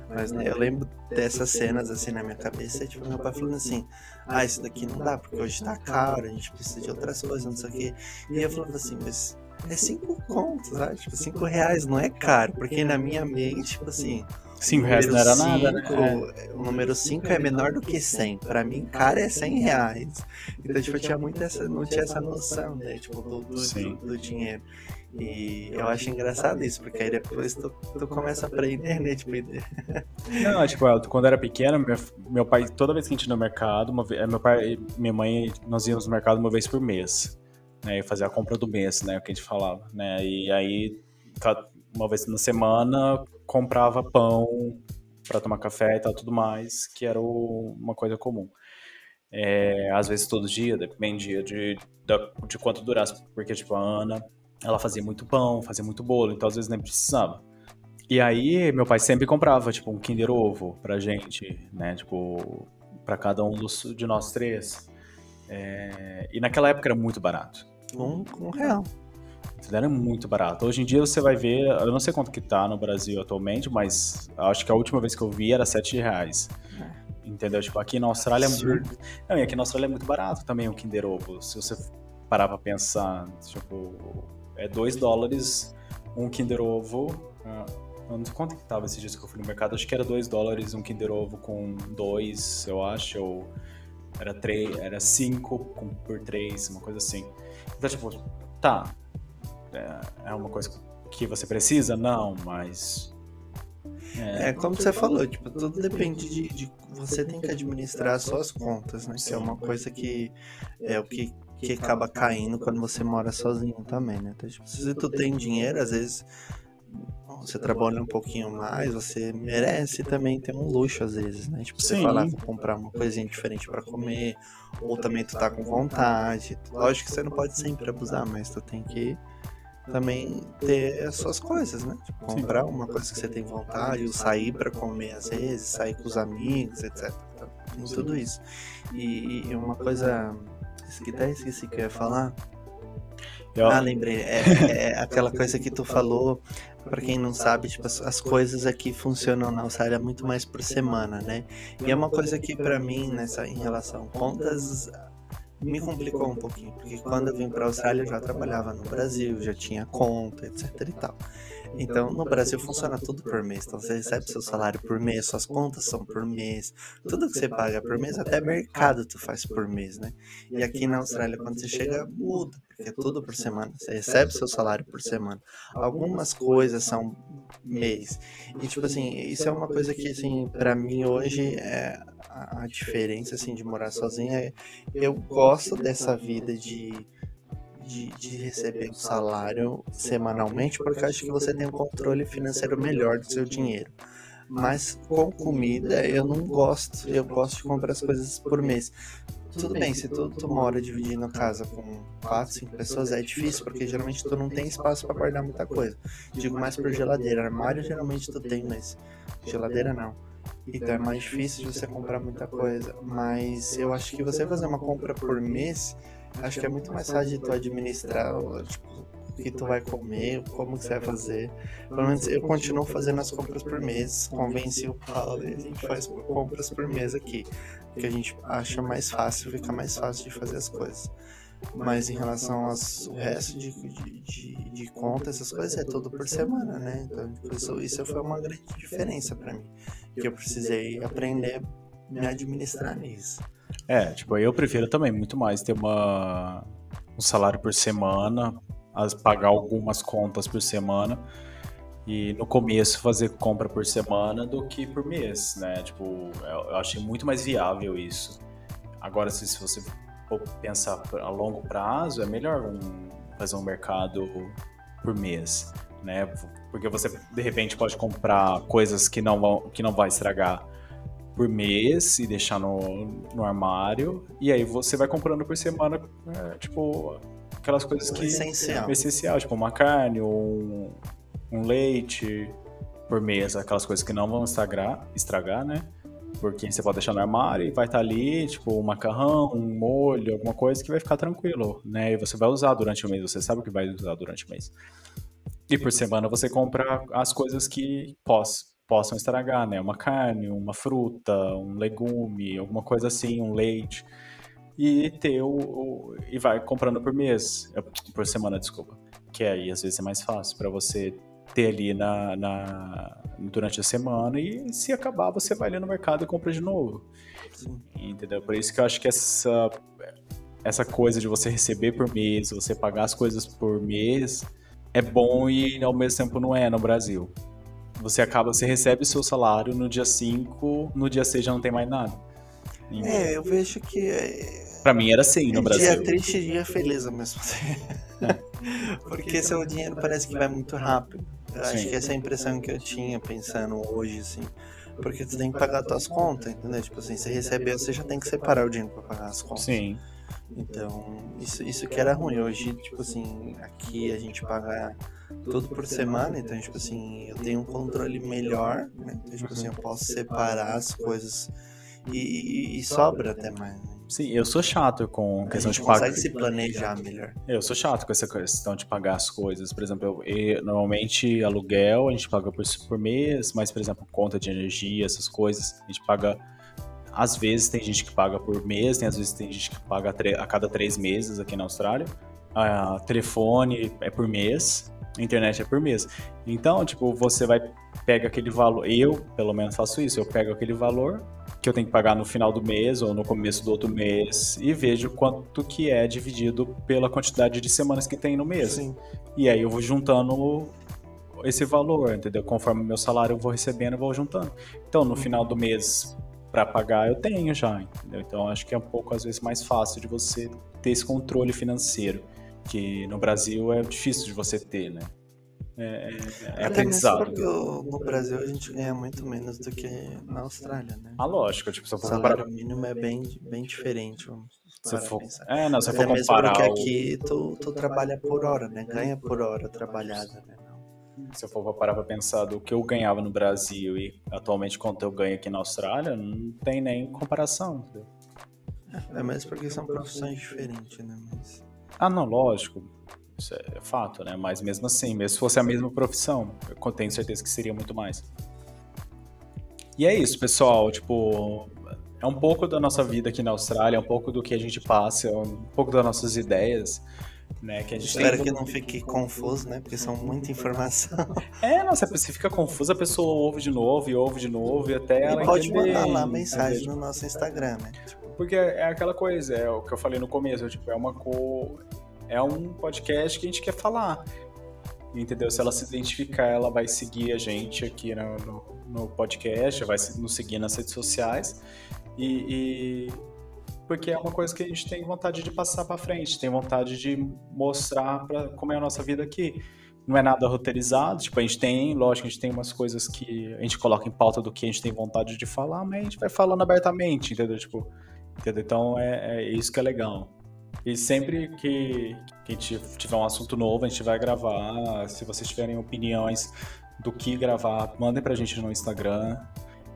S1: Mas né, eu lembro dessas cenas assim na minha cabeça, tipo, meu pai falando assim, ah, isso daqui não dá, porque hoje tá caro, a gente precisa de outras coisas, não sei o quê. E eu falava assim, mas é cinco contos, sabe? Tipo, cinco reais não é caro, porque na minha mente, tipo assim,
S2: 5 reais não era nada,
S1: né? O número 5 é menor do que 100. Pra mim, cara é 100 reais. Então, tipo, eu tinha muito essa, não tinha essa noção, né? Tipo, do, do, do, do dinheiro. E eu acho engraçado isso, porque aí depois tu, tu começa a aprender, né? Tipo, [LAUGHS]
S2: Não, tipo, quando eu era pequeno, meu, meu pai, toda vez que a gente ia no mercado, uma, meu pai e minha mãe, nós íamos no mercado uma vez por mês. Né, e fazer a compra do mês, né? O que a gente falava, né? E aí, uma vez na semana, comprava pão para tomar café e tal, tudo mais, que era o, uma coisa comum. É, às vezes todo dia, dependia de, de, de quanto durasse, porque, tipo, a Ana ela fazia muito pão, fazia muito bolo, então às vezes nem precisava. E aí, meu pai sempre comprava, tipo, um Kinder Ovo pra gente, né? Tipo, pra cada um dos, de nós três. É... E naquela época era muito barato.
S1: Um, um real.
S2: Era muito barato. Hoje em dia você vai ver, eu não sei quanto que tá no Brasil atualmente, mas acho que a última vez que eu vi era 7 reais. É. Entendeu? Tipo, aqui na Austrália é muito. Não, e aqui na Austrália é muito barato também o Kinder Ovo. Se você parar pra pensar, tipo, é 2 dólares um Kinder Ovo. Uh, não sei quanto que tava esses dias que eu fui no mercado, acho que era 2 dólares um Kinder Ovo com 2, eu acho, ou era 3, era 5 por 3, uma coisa assim. Então, tipo, tá. É, é uma coisa que você precisa? Não, mas
S1: é, é, como você falou, tipo, tudo depende de, de, Você tem que administrar as suas contas, né? Que é uma coisa que é o que que acaba caindo quando você mora sozinho também, né? Então, tipo, se tu tem dinheiro, às vezes você trabalha um pouquinho mais, você merece também ter um luxo às vezes, né? Tipo, você falar, vou comprar uma coisinha diferente para comer, ou também tu tá com vontade. Lógico que você não pode sempre abusar, mas tu tem que também ter as suas coisas, né? Tipo, comprar uma coisa que você tem vontade, ou sair para comer às vezes, sair com os amigos, etc. Tem tudo isso. E, e uma coisa que até esqueci que eu ia falar. Eu... Ah, lembrei. É, é, aquela coisa que tu falou, para quem não sabe, tipo, as, as, coisas aqui funcionam na Austrália muito mais por semana, né? E é uma coisa que para mim, nessa em relação contas, me complicou um pouquinho, porque quando eu vim para a Austrália eu já trabalhava no Brasil, já tinha conta, etc e tal. Então, no Brasil funciona tudo por mês. Então, você recebe seu salário por mês, suas contas são por mês, tudo que você paga por mês, até mercado tu faz por mês, né? E aqui na Austrália, quando você chega, muda, porque é tudo por semana. Você recebe seu salário por semana. Algumas coisas são mês. E, tipo assim, isso é uma coisa que, assim, para mim hoje é a diferença, assim, de morar sozinha. É, eu gosto dessa vida de de, de receber um salário semanalmente, porque acho que você tem um controle financeiro melhor do seu dinheiro. Mas com comida eu não gosto, eu gosto de comprar as coisas por mês. Tudo bem, se tu, tu mora dividindo a casa com 4, 5 pessoas é difícil, porque geralmente tu não tem espaço para guardar muita coisa. Digo mais por geladeira. Armário geralmente tu tem, mas geladeira não. Então é mais difícil de você comprar muita coisa. Mas eu acho que você fazer uma compra por mês Acho que é muito mais fácil de tu administrar tipo, o que tu vai comer, como que você vai fazer. Pelo menos eu continuo fazendo as compras por mês. Convenci o Paulo e a gente faz compras por mês aqui. Porque a gente acha mais fácil, fica mais fácil de fazer as coisas. Mas em relação ao resto de, de, de, de conta, essas coisas, é tudo por semana, né? Então, isso, isso foi uma grande diferença para mim. Que eu precisei aprender a me administrar nisso.
S2: É, tipo, eu prefiro também muito mais ter uma, um salário por semana, as, pagar algumas contas por semana e no começo fazer compra por semana do que por mês, né? Tipo, eu, eu achei muito mais viável isso. Agora, se, se você for pensar a longo prazo, é melhor um, fazer um mercado por mês, né? Porque você de repente pode comprar coisas que não vão, que não vai estragar por mês e deixar no, no armário. E aí você vai comprando por semana, é, tipo, aquelas coisas que.
S1: Essencial.
S2: Essencial, tipo uma carne, um, um leite por mês, aquelas coisas que não vão estragar, estragar, né? Porque você pode deixar no armário e vai estar ali, tipo, um macarrão, um molho, alguma coisa que vai ficar tranquilo, né? E você vai usar durante o mês, você sabe o que vai usar durante o mês. E por semana você compra as coisas que pós, possam estragar, né? Uma carne, uma fruta, um legume, alguma coisa assim, um leite. E ter o, o e vai comprando por mês, é, por semana, desculpa. Que aí às vezes é mais fácil para você ter ali na, na, durante a semana e se acabar você vai ali no mercado e compra de novo. Sim. Entendeu? Por isso que eu acho que essa essa coisa de você receber por mês, você pagar as coisas por mês, é bom e ao mesmo tempo não é no Brasil. Você acaba, você recebe o seu salário no dia 5, no dia 6 já não tem mais nada.
S1: É, eu vejo que. É,
S2: pra mim era assim no Brasil.
S1: Dia triste e dia feliz ao mesmo tempo. [LAUGHS] Porque seu dinheiro parece que vai muito rápido. Eu Sim. acho que essa é a impressão que eu tinha pensando hoje, assim. Porque tu tem que pagar as tuas contas, entendeu? Tipo assim, você recebeu, você já tem que separar o dinheiro pra pagar as contas.
S2: Sim.
S1: Então, isso, isso que era ruim. Hoje, tipo assim, aqui a gente paga tudo por semana, então, tipo assim, eu tenho um controle melhor, né? Então, tipo assim, eu posso separar as coisas e, e sobra até mais, né?
S2: Sim, eu sou chato com questão de
S1: pagar. consegue se planejar melhor.
S2: Eu sou chato com essa questão de pagar as coisas. Por exemplo, eu, eu, normalmente aluguel a gente paga por, por mês, mas, por exemplo, conta de energia, essas coisas, a gente paga às vezes tem gente que paga por mês, tem às vezes tem gente que paga a cada três meses aqui na Austrália. A telefone é por mês, a internet é por mês. Então, tipo, você vai pega aquele valor. Eu, pelo menos, faço isso. Eu pego aquele valor que eu tenho que pagar no final do mês ou no começo do outro mês e vejo quanto que é dividido pela quantidade de semanas que tem no mês. Sim. E aí eu vou juntando esse valor, entendeu? Conforme o meu salário eu vou recebendo, eu vou juntando. Então, no final do mês, para pagar eu tenho já, entendeu? Então acho que é um pouco às vezes mais fácil de você ter esse controle financeiro, que no Brasil é difícil de você ter, né? É, é, é aprendizado.
S1: Porque no Brasil a gente ganha muito menos do que na Austrália, né?
S2: Ah, lógico. Tipo, se
S1: o salário mínimo é bem, bem diferente.
S2: Se for, é, não, se for comparar.
S1: Porque aqui tu, tu trabalha por hora, né? Ganha por hora trabalhada, né?
S2: se eu for parar para pensar do que eu ganhava no Brasil e atualmente quanto eu ganho aqui na Austrália, não tem nem comparação. Entendeu?
S1: É, mas porque são profissões diferentes, né? Mas...
S2: Ah, não, lógico. Isso é fato, né? Mas mesmo assim, mesmo se fosse a mesma profissão, eu tenho certeza que seria muito mais. E é isso, pessoal. Tipo, é um pouco da nossa vida aqui na Austrália, é um pouco do que a gente passa, é um pouco das nossas ideias. Né, que a gente
S1: Espero tem... que não fique confuso, né? Porque são muita informação.
S2: É, não, se fica confuso, a pessoa ouve de novo e ouve de novo e até e ela
S1: pode entender, mandar lá mensagem no nosso Instagram, né?
S2: Porque é aquela coisa, é o que eu falei no começo, tipo, é uma co... é um podcast que a gente quer falar. Entendeu? Se ela se identificar, ela vai seguir a gente aqui no, no, no podcast, vai nos seguir nas redes sociais. e, e porque é uma coisa que a gente tem vontade de passar para frente, tem vontade de mostrar para como é a nossa vida aqui. Não é nada roteirizado, tipo, a gente tem, lógico, a gente tem umas coisas que a gente coloca em pauta do que a gente tem vontade de falar, mas a gente vai falando abertamente, entendeu? Tipo, entendeu? Então é, é isso que é legal. E sempre que, que a gente tiver um assunto novo, a gente vai gravar. Se vocês tiverem opiniões do que gravar, mandem pra gente no Instagram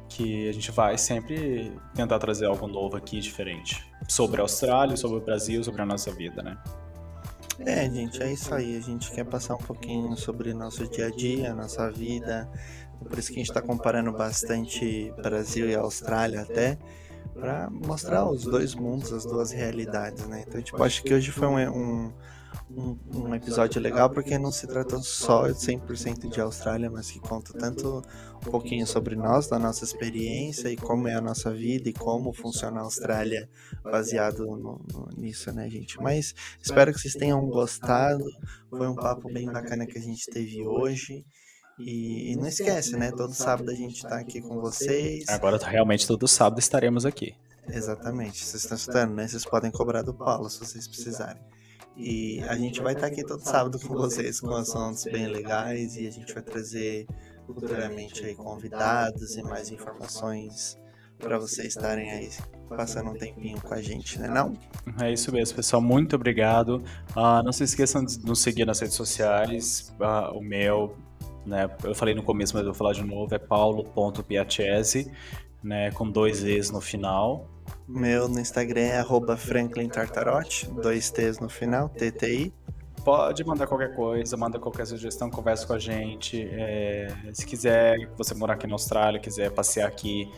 S2: que a gente vai sempre tentar trazer algo novo aqui, diferente. Sobre a Austrália, sobre o Brasil, sobre a nossa vida, né?
S1: É, gente, é isso aí. A gente quer passar um pouquinho sobre nosso dia a dia, nossa vida. Por isso que a gente está comparando bastante Brasil e Austrália até, para mostrar os dois mundos, as duas realidades, né? Então, tipo, acho que hoje foi um, um um, um, episódio legal porque não se trata só 100% de Austrália, mas que conta tanto um pouquinho sobre nós, da nossa experiência e como é a nossa vida e como funciona a Austrália baseado no, no, nisso, né, gente? Mas espero que vocês tenham gostado. Foi um papo bem bacana que a gente teve hoje. E, e não esquece, né? Todo sábado a gente tá aqui com vocês.
S2: Agora realmente todo sábado estaremos aqui.
S1: Exatamente. Vocês estão escutando, né? Vocês podem cobrar do Paulo se vocês precisarem. E a gente vai estar aqui todo sábado com vocês com assuntos bem legais e a gente vai trazer futuramente aí convidados e mais informações para vocês estarem aí passando um tempinho com a gente, né não?
S2: É isso mesmo, pessoal. Muito obrigado. Uh, não se esqueçam de nos seguir nas redes sociais. Uh, o meu, né? Eu falei no começo, mas eu vou falar de novo. É paulo.piachese, né? Com dois e's no final.
S1: Meu no Instagram é arroba Franklin Tartarotti, dois T's no final, TTI.
S2: Pode mandar qualquer coisa, manda qualquer sugestão, conversa com a gente. É, se quiser, você morar aqui na Austrália, quiser passear aqui,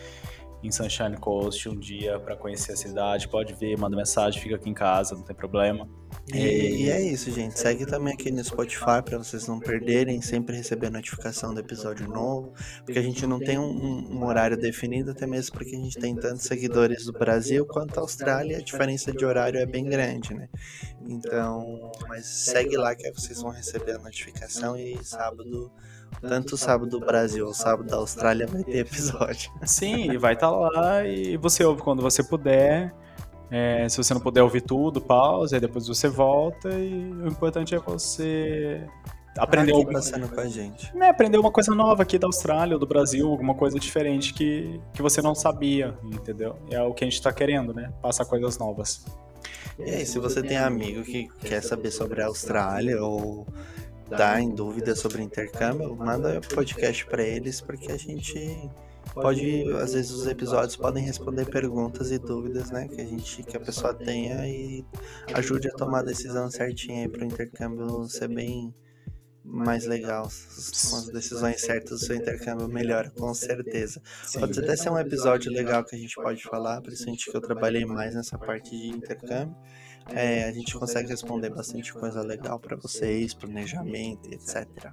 S2: em Sunshine Coast um dia para conhecer a cidade, pode ver, manda mensagem, fica aqui em casa, não tem problema.
S1: E, e é isso, gente. Segue também aqui no Spotify para vocês não perderem, sempre receber notificação do episódio novo, porque a gente não tem um, um, horário definido, até mesmo porque a gente tem tantos seguidores do Brasil quanto a Austrália, a diferença de horário é bem grande, né? Então, mas segue lá que vocês vão receber a notificação e sábado tanto o sábado do Brasil ou o sábado da Austrália vai ter episódio. [LAUGHS]
S2: Sim, vai estar tá lá e você ouve quando você puder. É, se você não puder ouvir tudo, pausa, e depois você volta. E o importante é você aprender
S1: aqui passando com a gente.
S2: É, aprender uma coisa nova aqui da Austrália ou do Brasil, alguma coisa diferente que, que você não sabia, entendeu? É o que a gente está querendo, né? Passar coisas novas.
S1: E aí, se você tem amigo que quer saber sobre a Austrália ou tá em dúvida sobre intercâmbio, manda o podcast para eles, porque a gente pode, às vezes os episódios podem responder perguntas e dúvidas, né, que a gente que a pessoa tenha e ajude a tomar a decisão certinha aí para o intercâmbio ser bem mais legal, com as decisões certas, o seu intercâmbio melhora, com certeza. Pode até ser um episódio legal que a gente pode falar, principalmente que eu trabalhei mais nessa parte de intercâmbio. É, a gente consegue responder bastante coisa legal para vocês, planejamento, etc.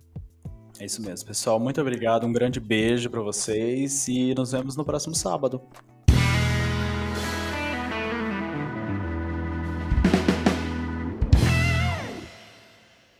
S2: É isso mesmo, pessoal. Muito obrigado, um grande beijo para vocês e nos vemos no próximo sábado.